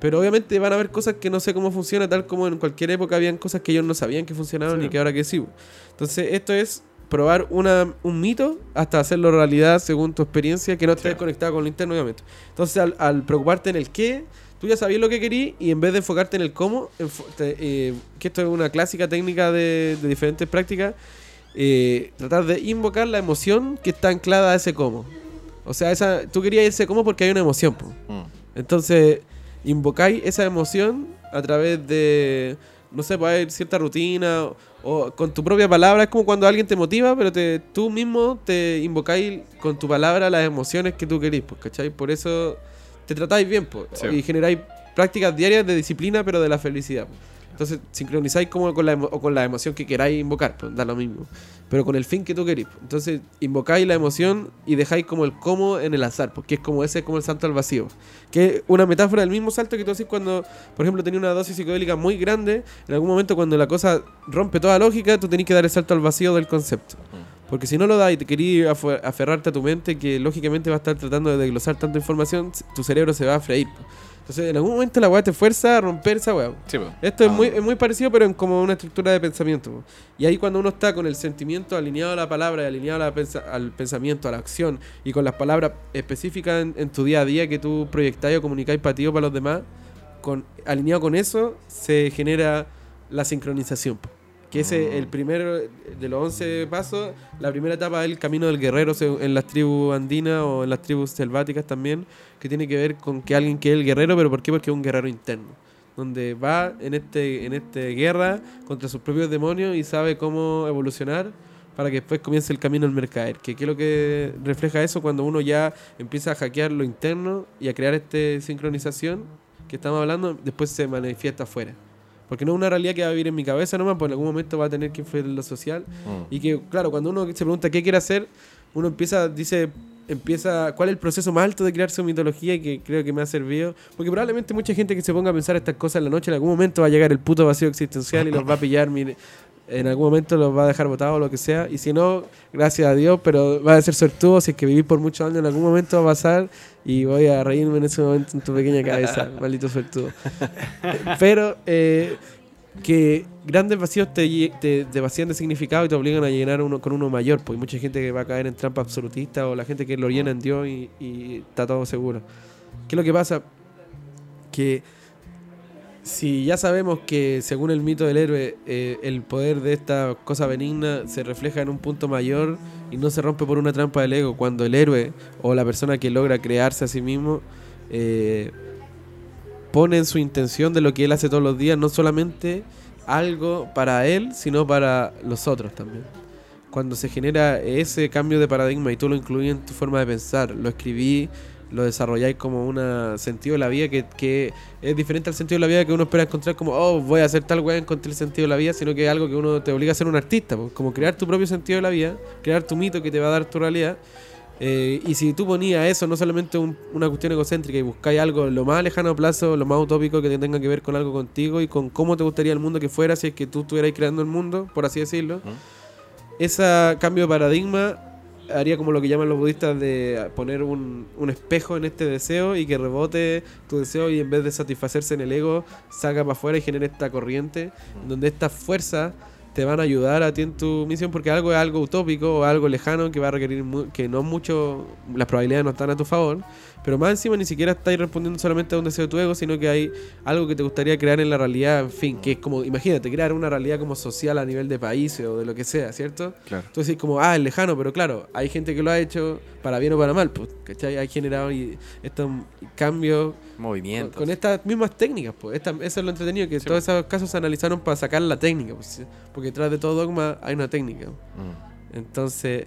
Speaker 1: Pero obviamente van a haber cosas que no sé cómo funciona, tal como en cualquier época habían cosas que ellos no sabían que funcionaban
Speaker 2: Sí.
Speaker 1: y que ahora que sí. Entonces, esto es probar una, un mito hasta hacerlo realidad según tu experiencia, que no estés
Speaker 2: Sí.
Speaker 1: conectado con lo interno, obviamente. Entonces, al, al preocuparte en el qué, tú ya sabías lo que querías y en vez de enfocarte en el cómo, te- eh, que esto es una clásica técnica de, de diferentes prácticas, eh, tratar de invocar la emoción que está anclada a ese cómo. O sea, esa, tú querías ese cómo porque hay una emoción. po.
Speaker 2: Mm.
Speaker 1: Entonces, invocáis esa emoción a través de, no sé, puede haber cierta rutina o, o con tu propia palabra. Es como cuando alguien te motiva, pero te, tú mismo te invocáis con tu palabra las emociones que tú querís, pues, ¿cachai? Por eso te tratáis bien, pues,
Speaker 2: Sí.
Speaker 1: y generáis prácticas diarias de disciplina, pero de la felicidad. pues. Entonces, sincronizáis como con la, o con la emoción que queráis invocar, pues, da lo mismo. Pero con el fin que tú querís. pues. Entonces, invocáis la emoción y dejáis como el cómo en el azar, porque es como ese es como el salto al vacío. Que es una metáfora del mismo salto que tú haces cuando, por ejemplo, tenías una dosis psicodélica muy grande. En algún momento, cuando la cosa rompe toda lógica, tú tenés que dar el salto al vacío del concepto. Porque si no lo das y te querías aferrarte a tu mente, que lógicamente va a estar tratando de desglosar tanta información, tu cerebro se va a freír. Entonces, en algún momento la weá te fuerza a romper esa weá.
Speaker 2: Sí.
Speaker 1: Esto es,
Speaker 2: Ah.
Speaker 1: muy, es muy parecido, pero en como una estructura de pensamiento. po. Y ahí cuando uno está con el sentimiento alineado a la palabra, alineado a la pensa- al pensamiento, a la acción, y con las palabras específicas en, en tu día a día que tú proyectáis o comunicáis para ti o para los demás, con, alineado con eso, se genera la sincronización. po. Que es el
Speaker 2: Mm.
Speaker 1: primero de los 11 pasos, la primera etapa es el camino del guerrero en las tribus andinas o en las tribus selváticas también, que tiene que ver con que alguien que es el guerrero, pero ¿por qué? Porque es un guerrero interno donde va en este en este guerra contra sus propios demonios y sabe cómo evolucionar para que después comience el camino al mercader. Que qué es lo que refleja eso cuando uno ya empieza a hackear lo interno y a crear esta sincronización que estamos hablando, después se manifiesta afuera. Porque no es una realidad que va a vivir en mi cabeza nomás, pues en algún momento va a tener que influir en lo social.
Speaker 2: Mm.
Speaker 1: Y que, claro, cuando uno se pregunta qué quiere hacer, uno empieza, dice, empieza, ¿cuál es el proceso más alto de crear su mitología? Y que creo que me ha servido. Porque probablemente mucha gente que se ponga a pensar estas cosas en la noche, en algún momento va a llegar el puto vacío existencial y los va a pillar, mire, en algún momento los va a dejar botados o lo que sea. Y si no, gracias a Dios, pero va a ser suertudo si es que vivir por muchos años, en algún momento va a pasar y voy a reírme en ese momento en tu pequeña cabeza, maldito suertudo. pero eh, que grandes vacíos te, te, te vacían de significado y te obligan a llenar uno con uno mayor, porque hay mucha gente que va a caer en trampa absolutista o la gente que lo llena en Dios y, y está todo seguro. ¿Qué es lo que pasa? Que si ya sabemos que según el mito del héroe, eh, el poder de esta cosa benigna se refleja en un punto mayor y no se rompe por una trampa del ego, cuando el héroe o la persona que logra crearse a sí mismo eh, pone en su intención de lo que él hace todos los días, no solamente algo para él, sino para los otros también. Cuando se genera ese cambio de paradigma y tú lo incluyes en tu forma de pensar, lo escribí, lo desarrolláis como un sentido de la vida que, que es diferente al sentido de la vida que uno espera encontrar como, oh, voy a hacer tal weá, encontré el sentido de la vida, sino que es algo que uno te obliga a ser un artista, como crear tu propio sentido de la vida, crear tu mito que te va a dar tu realidad. Eh, y si tú ponías eso, no solamente un- una cuestión egocéntrica y buscáis algo lo más lejano plazo, lo más utópico que te tenga que ver con algo contigo y con cómo te gustaría el mundo que fuera si es que tú estuvieras creando el mundo, por así decirlo, ese cambio de paradigma haría como lo que llaman los budistas de poner un, un espejo en este deseo y que rebote tu deseo y en vez de satisfacerse en el ego, saca para afuera y genera esta corriente donde esta fuerza te van a ayudar a ti en tu misión porque algo es algo utópico o algo lejano que va a requerir que no mucho, las probabilidades no están a tu favor, pero más encima ni siquiera estáis respondiendo solamente a un deseo de tu ego, sino que hay algo que te gustaría crear en la realidad, en fin, que es como, imagínate, crear una realidad como social a nivel de países o de lo que sea, ¿cierto?
Speaker 2: Claro.
Speaker 1: Tú decís como, ah, es lejano, pero claro, hay gente que lo ha hecho para bien o para mal, pues, ¿cachai? Ha generado y- estos cambios
Speaker 2: Movimientos.
Speaker 1: con estas mismas técnicas, pues. Esta- eso es lo entretenido, que
Speaker 2: Sí,
Speaker 1: todos esos casos se analizaron para sacar la técnica, pues, porque detrás de todo dogma hay una técnica.
Speaker 2: Mm.
Speaker 1: Entonces,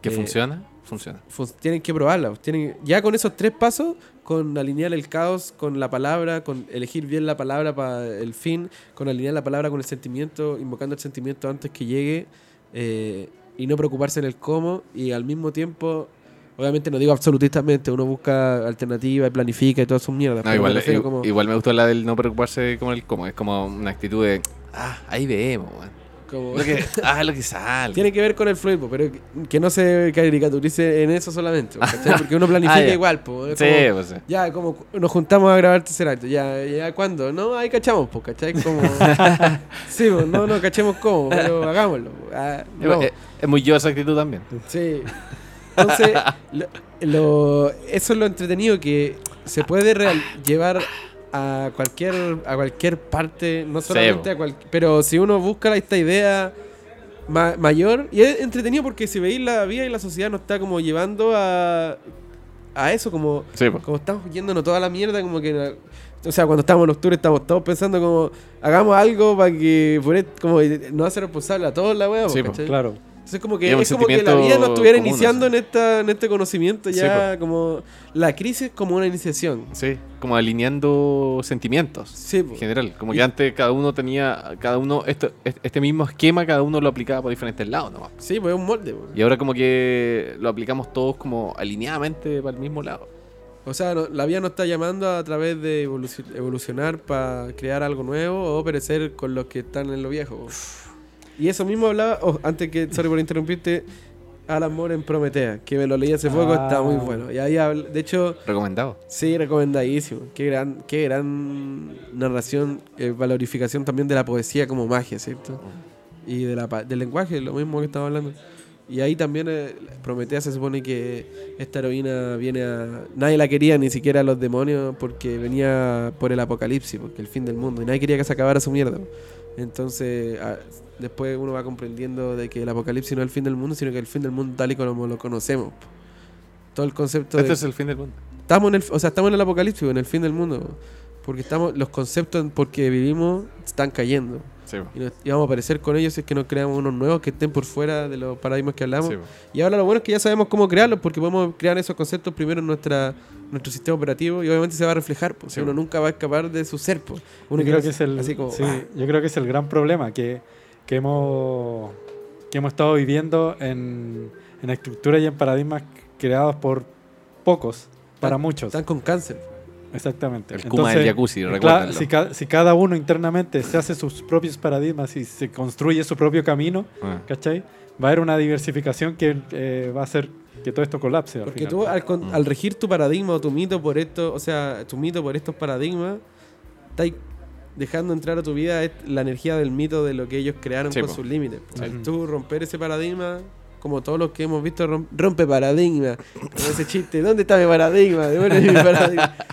Speaker 2: ¿Que
Speaker 1: Eh,
Speaker 2: funciona? Funciona.
Speaker 1: fun- tienen que probarla. pues, Tienen, ya con esos tres pasos, con alinear el caos con la palabra, con elegir bien la palabra para el fin, con alinear la palabra con el sentimiento, invocando el sentimiento antes que llegue, eh, y no preocuparse en el cómo, y al mismo tiempo, obviamente no digo absolutistamente, uno busca alternativas y planifica y todas sus mierdas.
Speaker 2: No,
Speaker 1: me
Speaker 2: igual, i-
Speaker 1: como-
Speaker 2: igual me gustó la del no preocuparse como el cómo. Es como una actitud de, ah, ahí vemos, weón.
Speaker 1: como-
Speaker 2: Lo que, ah, lo que sale.
Speaker 1: Tiene que ver con el fluir, po, pero que- no se caricaturice en eso solamente, porque uno planifica
Speaker 2: Ah,
Speaker 1: igual. po,
Speaker 2: Sí,
Speaker 1: como-
Speaker 2: pues sí.
Speaker 1: Ya, como nos juntamos a grabar tercer acto. Ya, ya, ¿cuándo? No, ahí cachamos, pues, ¿cachai? Como... sí, pues, no, no cachemos cómo, pero hagámoslo. Ah, no,
Speaker 2: Es, muy yo esa actitud también.
Speaker 1: sí. Entonces, lo, lo- eso es lo entretenido que se puede real- llevar a cualquier a cualquier parte, no solamente a cualquier... Pero si uno busca esta idea ma- mayor, y es entretenido porque si veis la vida y la sociedad nos está como llevando a, a eso, como
Speaker 2: Sí,
Speaker 1: como estamos yéndonos toda la mierda, como que. O sea, cuando estamos en octubre estamos todos pensando como. Hagamos algo para que. Et- como no hacer responsable a todos la weá,
Speaker 2: Sí,
Speaker 1: po.
Speaker 3: Claro.
Speaker 1: Entonces, como que
Speaker 2: Es
Speaker 1: es como que la vida nos estuviera
Speaker 2: común,
Speaker 1: iniciando
Speaker 2: así.
Speaker 1: en, esta, en este conocimiento,
Speaker 2: Sí,
Speaker 1: ya como. La crisis como una iniciación.
Speaker 2: Sí, como alineando sentimientos.
Speaker 1: Sí.
Speaker 2: En general, como
Speaker 1: Y-
Speaker 2: que antes cada uno tenía, cada uno, esto, este mismo esquema, cada uno lo aplicaba por diferentes lados nomás.
Speaker 1: Sí, pues es un molde, po.
Speaker 2: Y ahora como que lo aplicamos todos como alineadamente para el mismo lado.
Speaker 1: O sea, no- la vida nos está llamando a través de evoluci- evolucionar para crear algo nuevo o perecer con los que están en lo viejo. po. Y eso mismo hablaba, oh, antes que, sorry por interrumpirte, Alan Moore en Prometea, que me lo leí hace poco,
Speaker 3: Ah.
Speaker 1: está muy bueno. Y ahí, habla- de hecho,
Speaker 2: Recomendado.
Speaker 1: sí, recomendadísimo. Qué gran, qué gran narración, eh, valorificación también de la poesía como magia, ¿cierto? Y de la, pa- del lenguaje, lo mismo que estaba hablando. Y ahí también eh, Prometea se supone que esta heroína viene a... Nadie la quería, ni siquiera los demonios, porque venía por el apocalipsis, porque el fin del mundo. Y nadie quería que se acabara su mierda. Entonces, a- después uno va comprendiendo de que el apocalipsis no es el fin del mundo, sino que el fin del mundo tal y como lo conocemos. Todo el concepto
Speaker 2: Este
Speaker 1: de...
Speaker 2: es el fin del mundo.
Speaker 1: Estamos en el, o sea, estamos en el apocalipsis, en el fin del mundo. Porque estamos, los conceptos en- porque vivimos están cayendo.
Speaker 2: Sí.
Speaker 1: Y, nos- y vamos a aparecer con ellos si es que no creamos unos nuevos que estén por fuera de los paradigmas que hablamos.
Speaker 2: Sí.
Speaker 1: Y ahora lo bueno es que ya sabemos cómo crearlos, porque podemos crear esos conceptos primero en nuestra nuestro sistema operativo y obviamente se va a reflejar. Pues,
Speaker 2: Sí,
Speaker 1: uno nunca va a escapar de su ser. Pues. Uno
Speaker 3: Yo creo que es el,
Speaker 1: así como,
Speaker 3: sí,
Speaker 1: ah,
Speaker 3: yo creo que es el gran problema que, que hemos que hemos estado viviendo en, en estructuras y en paradigmas creados por pocos para muchos.
Speaker 1: están con cáncer.
Speaker 3: Exactamente.
Speaker 2: El Kuma del jacuzzi, recuérdenlo.
Speaker 3: si, ca- si cada uno internamente se hace sus propios paradigmas y se construye su propio camino,
Speaker 2: Ah.
Speaker 3: ¿cachai? Va a haber una diversificación que eh, va a hacer que todo esto colapse. al
Speaker 1: Porque
Speaker 3: final.
Speaker 1: tú al, con-
Speaker 2: Mm.
Speaker 1: al regir tu paradigma o tu mito por esto, o sea, tu mito por estos paradigmas, estás dejando entrar a tu vida la energía del mito de lo que ellos crearon
Speaker 2: Sí,
Speaker 1: con
Speaker 2: po.
Speaker 1: sus límites.
Speaker 3: Sí.
Speaker 1: Al tú romper ese paradigma, como todos los que hemos visto, rom- rompe paradigma. Como ese chiste, ¿dónde está mi paradigma? Mi paradigma.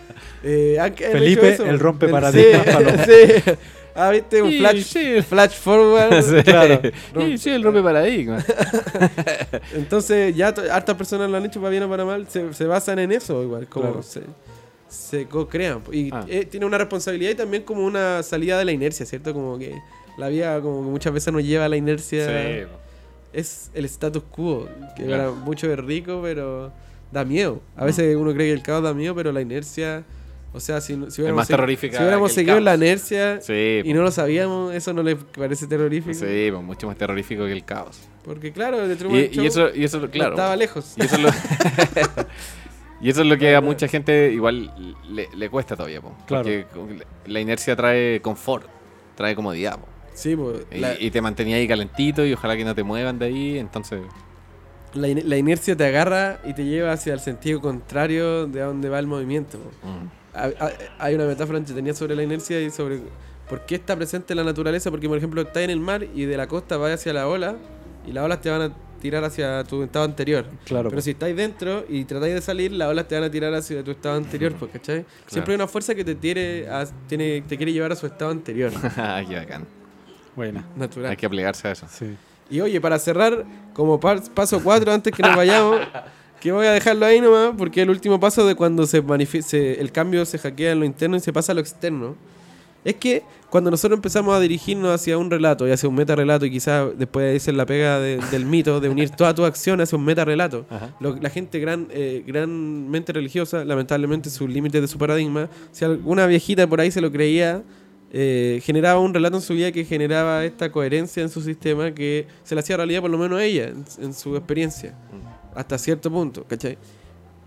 Speaker 1: Eh, ¿han- han hecho
Speaker 3: Felipe, el rompe paradigmas,
Speaker 1: sí, sí. Ah, viste, un
Speaker 2: Sí,
Speaker 1: flash,
Speaker 2: sí.
Speaker 1: flash forward.
Speaker 2: Sí.
Speaker 3: Claro.
Speaker 2: Sí, sí, el rompe paradigma.
Speaker 1: Entonces, ya hartas personas lo han hecho para bien o para mal, se, se basan en eso igual, como
Speaker 3: Claro.
Speaker 1: se, se co-crean. Y
Speaker 2: Ah.
Speaker 1: eh, tiene una responsabilidad y también como una salida de la inercia, ¿cierto? Como que la vida como que muchas veces nos lleva a la inercia.
Speaker 2: Sí.
Speaker 1: Es el status quo, que
Speaker 2: Claro.
Speaker 1: para mucho es rico, pero da miedo. A veces uno cree que el caos da miedo, pero la inercia... O sea, si, si hubiéramos,
Speaker 2: más
Speaker 1: segui-
Speaker 2: terrorífica
Speaker 1: si hubiéramos
Speaker 2: el
Speaker 1: seguido la inercia
Speaker 2: Sí,
Speaker 1: y no lo sabíamos, eso no le parece terrorífico.
Speaker 2: Sí, pues, mucho más terrorífico que el caos.
Speaker 1: Porque claro, Truman
Speaker 2: Y,
Speaker 1: Show
Speaker 2: y eso, y eso, claro.
Speaker 1: estaba lejos.
Speaker 2: Y eso es lo, y eso es lo que a mucha gente igual le, le cuesta todavía, po,
Speaker 3: Claro.
Speaker 2: porque la inercia trae confort, trae comodidad, po.
Speaker 1: Sí, pues,
Speaker 2: Y,
Speaker 1: la-
Speaker 2: y te mantenía ahí calentito y ojalá que no te muevan de ahí, entonces...
Speaker 1: La, in- la inercia te agarra y te lleva hacia el sentido contrario de a donde va el movimiento.
Speaker 2: mm,
Speaker 1: Ha- ha- Hay una metáfora entretenida sobre la inercia y sobre ¿Por qué está presente la naturaleza? Porque, por ejemplo, estás en el mar y de la costa vas hacia la ola y las olas te van a tirar hacia tu estado anterior.
Speaker 3: Claro.
Speaker 1: Pero si estáis dentro y tratáis de salir, las olas te van a tirar hacia tu estado anterior, pues, ¿cachai? Siempre hay una fuerza que te, tiene a- tiene, te quiere llevar a su estado anterior,
Speaker 2: Ah, Qué bacán.
Speaker 3: Buena.
Speaker 1: natural.
Speaker 2: Hay que plegarse a eso.
Speaker 3: Sí.
Speaker 1: Y oye, para cerrar, como paso 4, antes que nos vayamos, que voy a dejarlo ahí nomás, porque el último paso de cuando se manifiesta, el cambio se hackea en lo interno y se pasa a lo externo, es que cuando nosotros empezamos a dirigirnos hacia un relato y hacia un meta relato, y quizás después dice la pega de- del mito, de unir toda tu acción hacia un meta relato, lo- la gente gran, eh, granmente religiosa, lamentablemente sus límites de su paradigma, si alguna viejita por ahí se lo creía, eh, generaba un relato en su vida que generaba esta coherencia en su sistema que se le hacía realidad por lo menos a ella, en, su experiencia, hasta cierto punto, ¿cachai?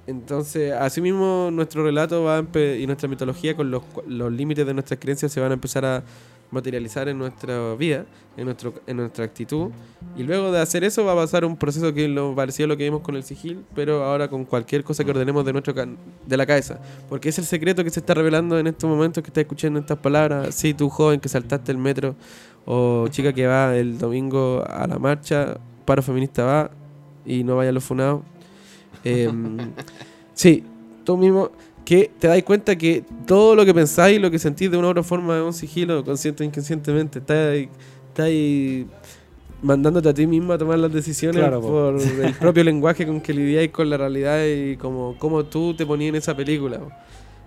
Speaker 1: Entonces, asimismo, nuestro relato va a y nuestra mitología con los, los límites de nuestras creencias se van a empezar a materializar en nuestra vida, en, nuestro, en nuestra actitud. Y luego de hacer eso va a pasar un proceso que lo parecido a lo que vimos con el sigil, pero ahora con cualquier cosa que ordenemos de, nuestro can- de la cabeza. Porque es el secreto que se está revelando en estos momentos que estás escuchando estas palabras. Sí, tú joven que saltaste el metro, o chica que va el domingo a la marcha, paro feminista va y no vaya a los funados. Em, sí, tú mismo que te das cuenta que todo lo que pensáis y lo que sentís de una u otra forma es un sigilo, consciente o inconscientemente. Estás ahí mandándote a ti mismo a tomar las decisiones
Speaker 3: Claro, po.
Speaker 1: por el propio lenguaje con que lidiáis con la realidad y como, como tú te ponías en esa película. po.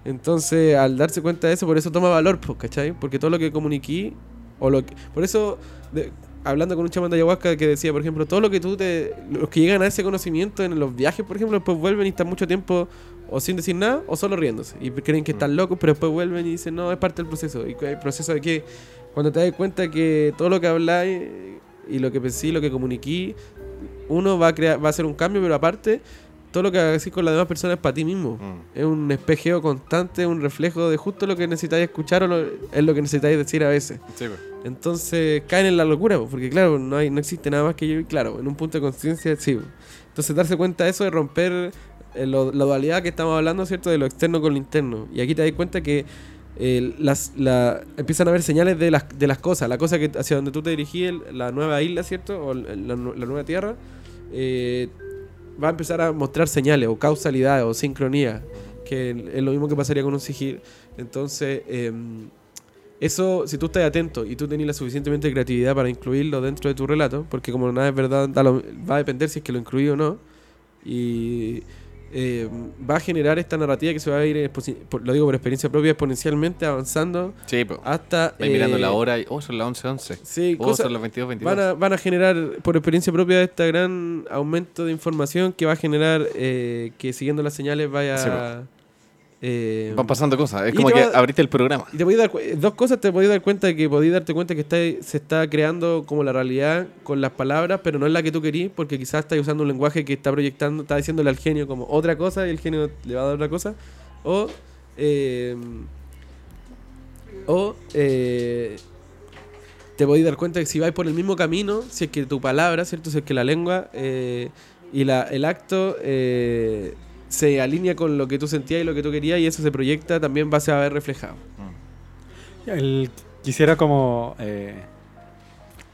Speaker 1: Entonces, al darse cuenta de eso, por eso toma valor, po, ¿cachai? Porque todo lo que comuniqué, o lo que, por eso, de- hablando con un chamán de ayahuasca que decía, por ejemplo, todo lo que tú te. Los que llegan a ese conocimiento en los viajes, por ejemplo, después vuelven y están mucho tiempo o sin decir nada o solo riéndose. Y creen que están locos, pero después vuelven y dicen, no, es parte del proceso. ¿Y el proceso de que Cuando te das cuenta que todo lo que habláis y lo que pensé, lo que comuniqué, uno va a, crear, va a hacer un cambio, pero aparte, todo lo que hagas con las demás personas es para ti mismo.
Speaker 2: Mm.
Speaker 1: Es un espejeo constante, un reflejo de justo lo que necesitáis escuchar o lo- es lo que necesitáis decir a veces.
Speaker 2: Sí, pues.
Speaker 1: Entonces caen en la locura, po, porque claro, no hay no existe nada más que yo y claro, en un punto de conciencia sí. Entonces darse cuenta de eso, de romper eh, la dualidad que estamos hablando, ¿cierto? De lo externo con lo interno. Y aquí te das cuenta que eh, las, la, empiezan a haber señales de las, de las cosas, la cosa que hacia donde tú te dirigís, la nueva isla, ¿cierto? O la, nu- la nueva tierra, eh, va a empezar a mostrar señales o causalidad o sincronía, que es lo mismo que pasaría con un sigil. Entonces, em, eso, si tú estás atento y tú tenés la suficientemente creatividad para incluirlo dentro de tu relato, porque como nada es verdad, va a depender si es que lo incluí o no, y eh, va a generar esta narrativa que se va a ir, lo digo por experiencia propia, exponencialmente avanzando
Speaker 2: Sí, pues.
Speaker 1: hasta...
Speaker 2: Estáis mirando
Speaker 1: eh,
Speaker 2: la hora y, oh, son las 11, 11.
Speaker 1: Sí,
Speaker 2: Oh,
Speaker 1: cosas-
Speaker 2: son las 22, 22.
Speaker 1: van a, van a generar, por experiencia propia, este gran aumento de información que va a generar eh, que siguiendo las señales vaya...
Speaker 2: Sí,
Speaker 1: eh,
Speaker 2: Van pasando cosas. Es como que
Speaker 1: va-
Speaker 2: abriste el programa.
Speaker 1: Y te podéis dar dos cosas, te podéis dar cuenta de que podéis darte cuenta que está, se está creando como la realidad con las palabras, pero no es la que tú querís, porque quizás estás usando un lenguaje que está proyectando, está diciéndole al genio como otra cosa y el genio le va a dar otra cosa. O, eh, o eh, te podéis dar cuenta que si vais por el mismo camino, si es que tu palabra, ¿cierto? Si es que la lengua eh, y la, el acto eh, se alinea con lo que tú sentías y lo que tú querías y eso se proyecta, también va a ver reflejado.
Speaker 3: El- quisiera como eh,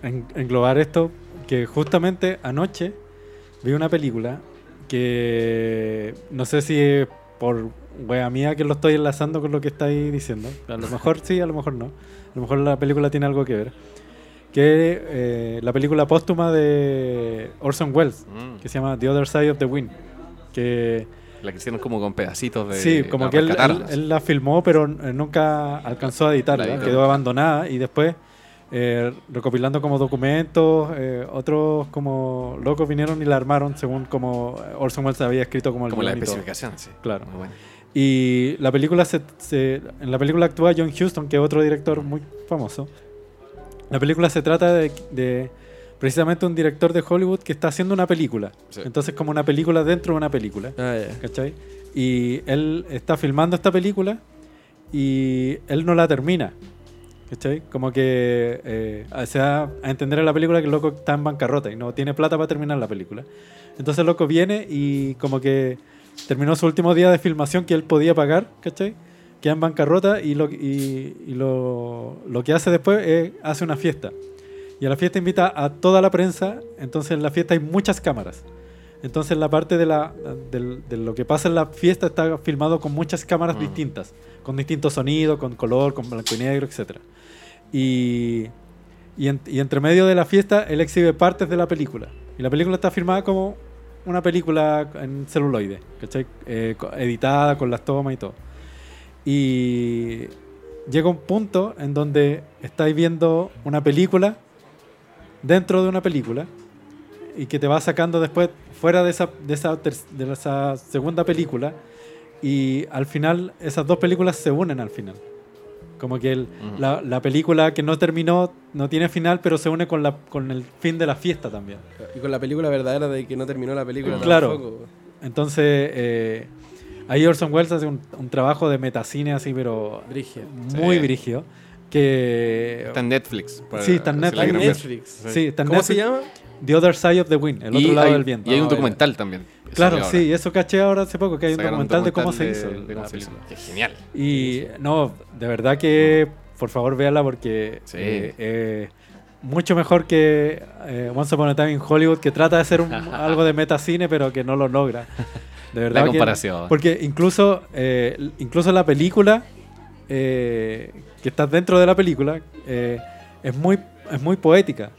Speaker 3: en- englobar esto, que justamente anoche vi una película que no sé si es por wea mía que lo estoy enlazando con lo que estáis diciendo. A lo mejor sí, a lo mejor no. A lo mejor la película tiene algo que ver. Que eh, la película póstuma de Orson Welles,
Speaker 2: Mm.
Speaker 3: que se llama The Other Side of the Wind. Que
Speaker 2: La que hicieron como con pedacitos de.
Speaker 3: Sí, como que él, él- la filmó, pero eh, nunca alcanzó a editarla, quedó abandonada y después, eh, recopilando como documentos, eh, otros como locos vinieron y la armaron según como Orson Welles había escrito como el
Speaker 2: Como la especificación, sí.
Speaker 3: Claro.
Speaker 2: Muy bueno.
Speaker 3: Y la película se, se- en la película actúa John Huston, que es otro director muy famoso. La película se trata de, de precisamente un director de Hollywood que está haciendo una película.
Speaker 2: Sí.
Speaker 3: Entonces como una película dentro de una película.
Speaker 1: Ah.
Speaker 3: Y él está filmando esta película y él no la termina. ¿Cachai? Como que eh, se da a entender en la película que el loco está en bancarrota y no tiene plata para terminar la película. Entonces el loco viene y como que terminó su último día de filmación que él podía pagar, ¿cachai? queda en bancarrota y lo, y, y lo, lo que hace después es hace una fiesta. Y a la fiesta invita a toda la prensa, entonces en la fiesta hay muchas cámaras. Entonces la parte de, la, del- de lo que pasa en la fiesta está filmado con muchas cámaras distintas, con distintos sonidos, con color, con blanco y negro, etc. Y, y, en- y entre medio de la fiesta él exhibe partes de la película. Y la película está filmada como una película en celuloide, ¿cachai? Eh, editada con las tomas y todo. Y llega un punto en donde estáis viendo una película dentro de una película y que te va sacando después fuera de esa, de esa, de esa segunda película y al final esas dos películas se unen al final. Como que el-
Speaker 2: Ujú.
Speaker 3: la, la película que no terminó no tiene final, pero se une con, la, con el fin de la fiesta también.
Speaker 1: Y con la película verdadera de que no terminó la película
Speaker 3: Claro.
Speaker 1: tampoco.
Speaker 3: Entonces, eh, ahí Orson Welles hace un, un trabajo de metacine así, pero
Speaker 1: Brígido.
Speaker 3: muy
Speaker 2: Sí.
Speaker 3: brígido. Que
Speaker 2: Está en Netflix. para-
Speaker 3: Sí, está en Netflix. sí, está en
Speaker 1: ¿Cómo se llama?
Speaker 3: The Other Side of the Wind, el
Speaker 2: Y
Speaker 3: otro lado
Speaker 2: hay-
Speaker 3: del viento.
Speaker 2: Y hay un
Speaker 1: Ah,
Speaker 2: documental también.
Speaker 3: Claro, sí, eso caché ahora hace poco, que hay un documental, de cómo se hizo.
Speaker 2: de
Speaker 3: la
Speaker 2: cómo se hizo.
Speaker 3: película.
Speaker 2: Qué genial.
Speaker 3: Y no, de verdad que por favor véala porque
Speaker 2: Sí.
Speaker 3: eh, eh, mucho mejor que eh, Once Upon a Time in Hollywood, que trata de hacer un- algo de metacine, pero que no lo logra. De verdad
Speaker 2: La
Speaker 3: que-
Speaker 2: comparación.
Speaker 3: porque incluso, eh, incluso la película, eh, que está dentro de la película, eh, es, muy, es muy poética.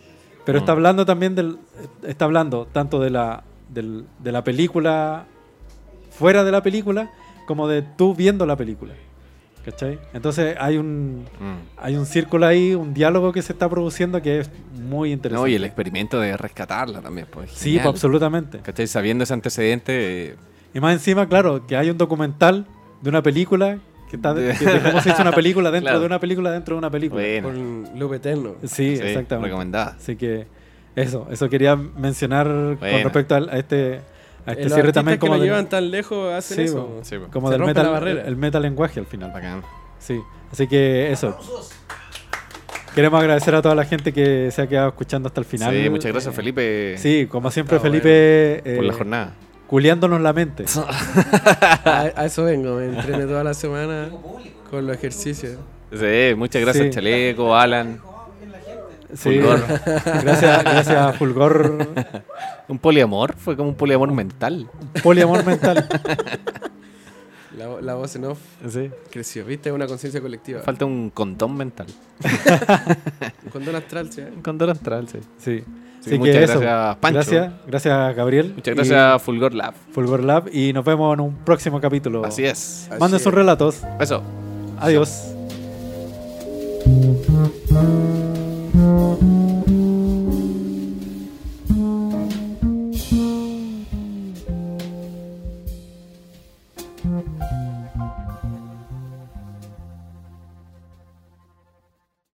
Speaker 3: Pero está
Speaker 2: Mm.
Speaker 3: hablando también del. Está hablando tanto de la, del- de la película fuera de la película, como de tú viendo la película. ¿Cachai? Entonces hay un,
Speaker 2: Mm.
Speaker 3: hay un círculo ahí, un diálogo que se está produciendo que es muy interesante.
Speaker 2: No, y el experimento de rescatarla también. Pues,
Speaker 3: Sí, pues, absolutamente.
Speaker 2: ¿Cachai? Sabiendo ese antecedente. eh,
Speaker 3: Y más encima, claro, que hay un documental de una película que está de, que de cómo se hizo una película dentro
Speaker 2: Claro.
Speaker 3: de una película dentro de una película.
Speaker 2: bueno,
Speaker 1: Con Loop Eterno.
Speaker 3: Sí,
Speaker 2: sí,
Speaker 3: exactamente.
Speaker 2: recomendada.
Speaker 3: Así que eso, eso quería mencionar con respecto a este, a este
Speaker 1: Eh,
Speaker 3: cierre también
Speaker 1: que
Speaker 3: como,
Speaker 1: lo
Speaker 3: del,
Speaker 1: llevan tan lejos hacen
Speaker 3: Sí,
Speaker 1: eso.
Speaker 2: Sí, pues.
Speaker 3: como
Speaker 1: se
Speaker 3: del
Speaker 1: rompe
Speaker 3: metal,
Speaker 1: la barrera.
Speaker 3: el metal lenguaje al final.
Speaker 2: Bacán.
Speaker 3: Sí, así que eso. Queremos agradecer a toda la gente que se ha quedado escuchando hasta el final.
Speaker 2: Sí, muchas gracias,
Speaker 3: Eh,
Speaker 2: Felipe,
Speaker 3: Sí, como siempre,
Speaker 1: Está bueno.
Speaker 3: Felipe,
Speaker 2: por la
Speaker 3: eh,
Speaker 2: jornada.
Speaker 3: Culiándonos la mente.
Speaker 1: A, a eso vengo, me entrené toda la semana con los ejercicios.
Speaker 2: Sí, muchas gracias,
Speaker 3: Sí.
Speaker 2: Chaleco, Alan.
Speaker 3: Sí,
Speaker 2: Fulgor.
Speaker 3: gracias, gracias Fulgor.
Speaker 2: Un poliamor, fue como un poliamor mental.
Speaker 3: Poliamor mental.
Speaker 1: La, la voz en off
Speaker 2: Sí.
Speaker 1: creció, ¿viste? Una conciencia colectiva.
Speaker 2: Falta un condón mental.
Speaker 1: Un condón astral, ¿sí?
Speaker 2: Un condón astral, sí.
Speaker 3: Sí.
Speaker 2: Muchas gracias, Pancho.
Speaker 3: Gracias, gracias, Gabriel.
Speaker 2: Muchas gracias, Fulgor Lab.
Speaker 3: Fulgor Lab. Y nos vemos en un próximo capítulo.
Speaker 2: Así es.
Speaker 3: Manden sus relatos.
Speaker 2: Eso.
Speaker 3: Adiós.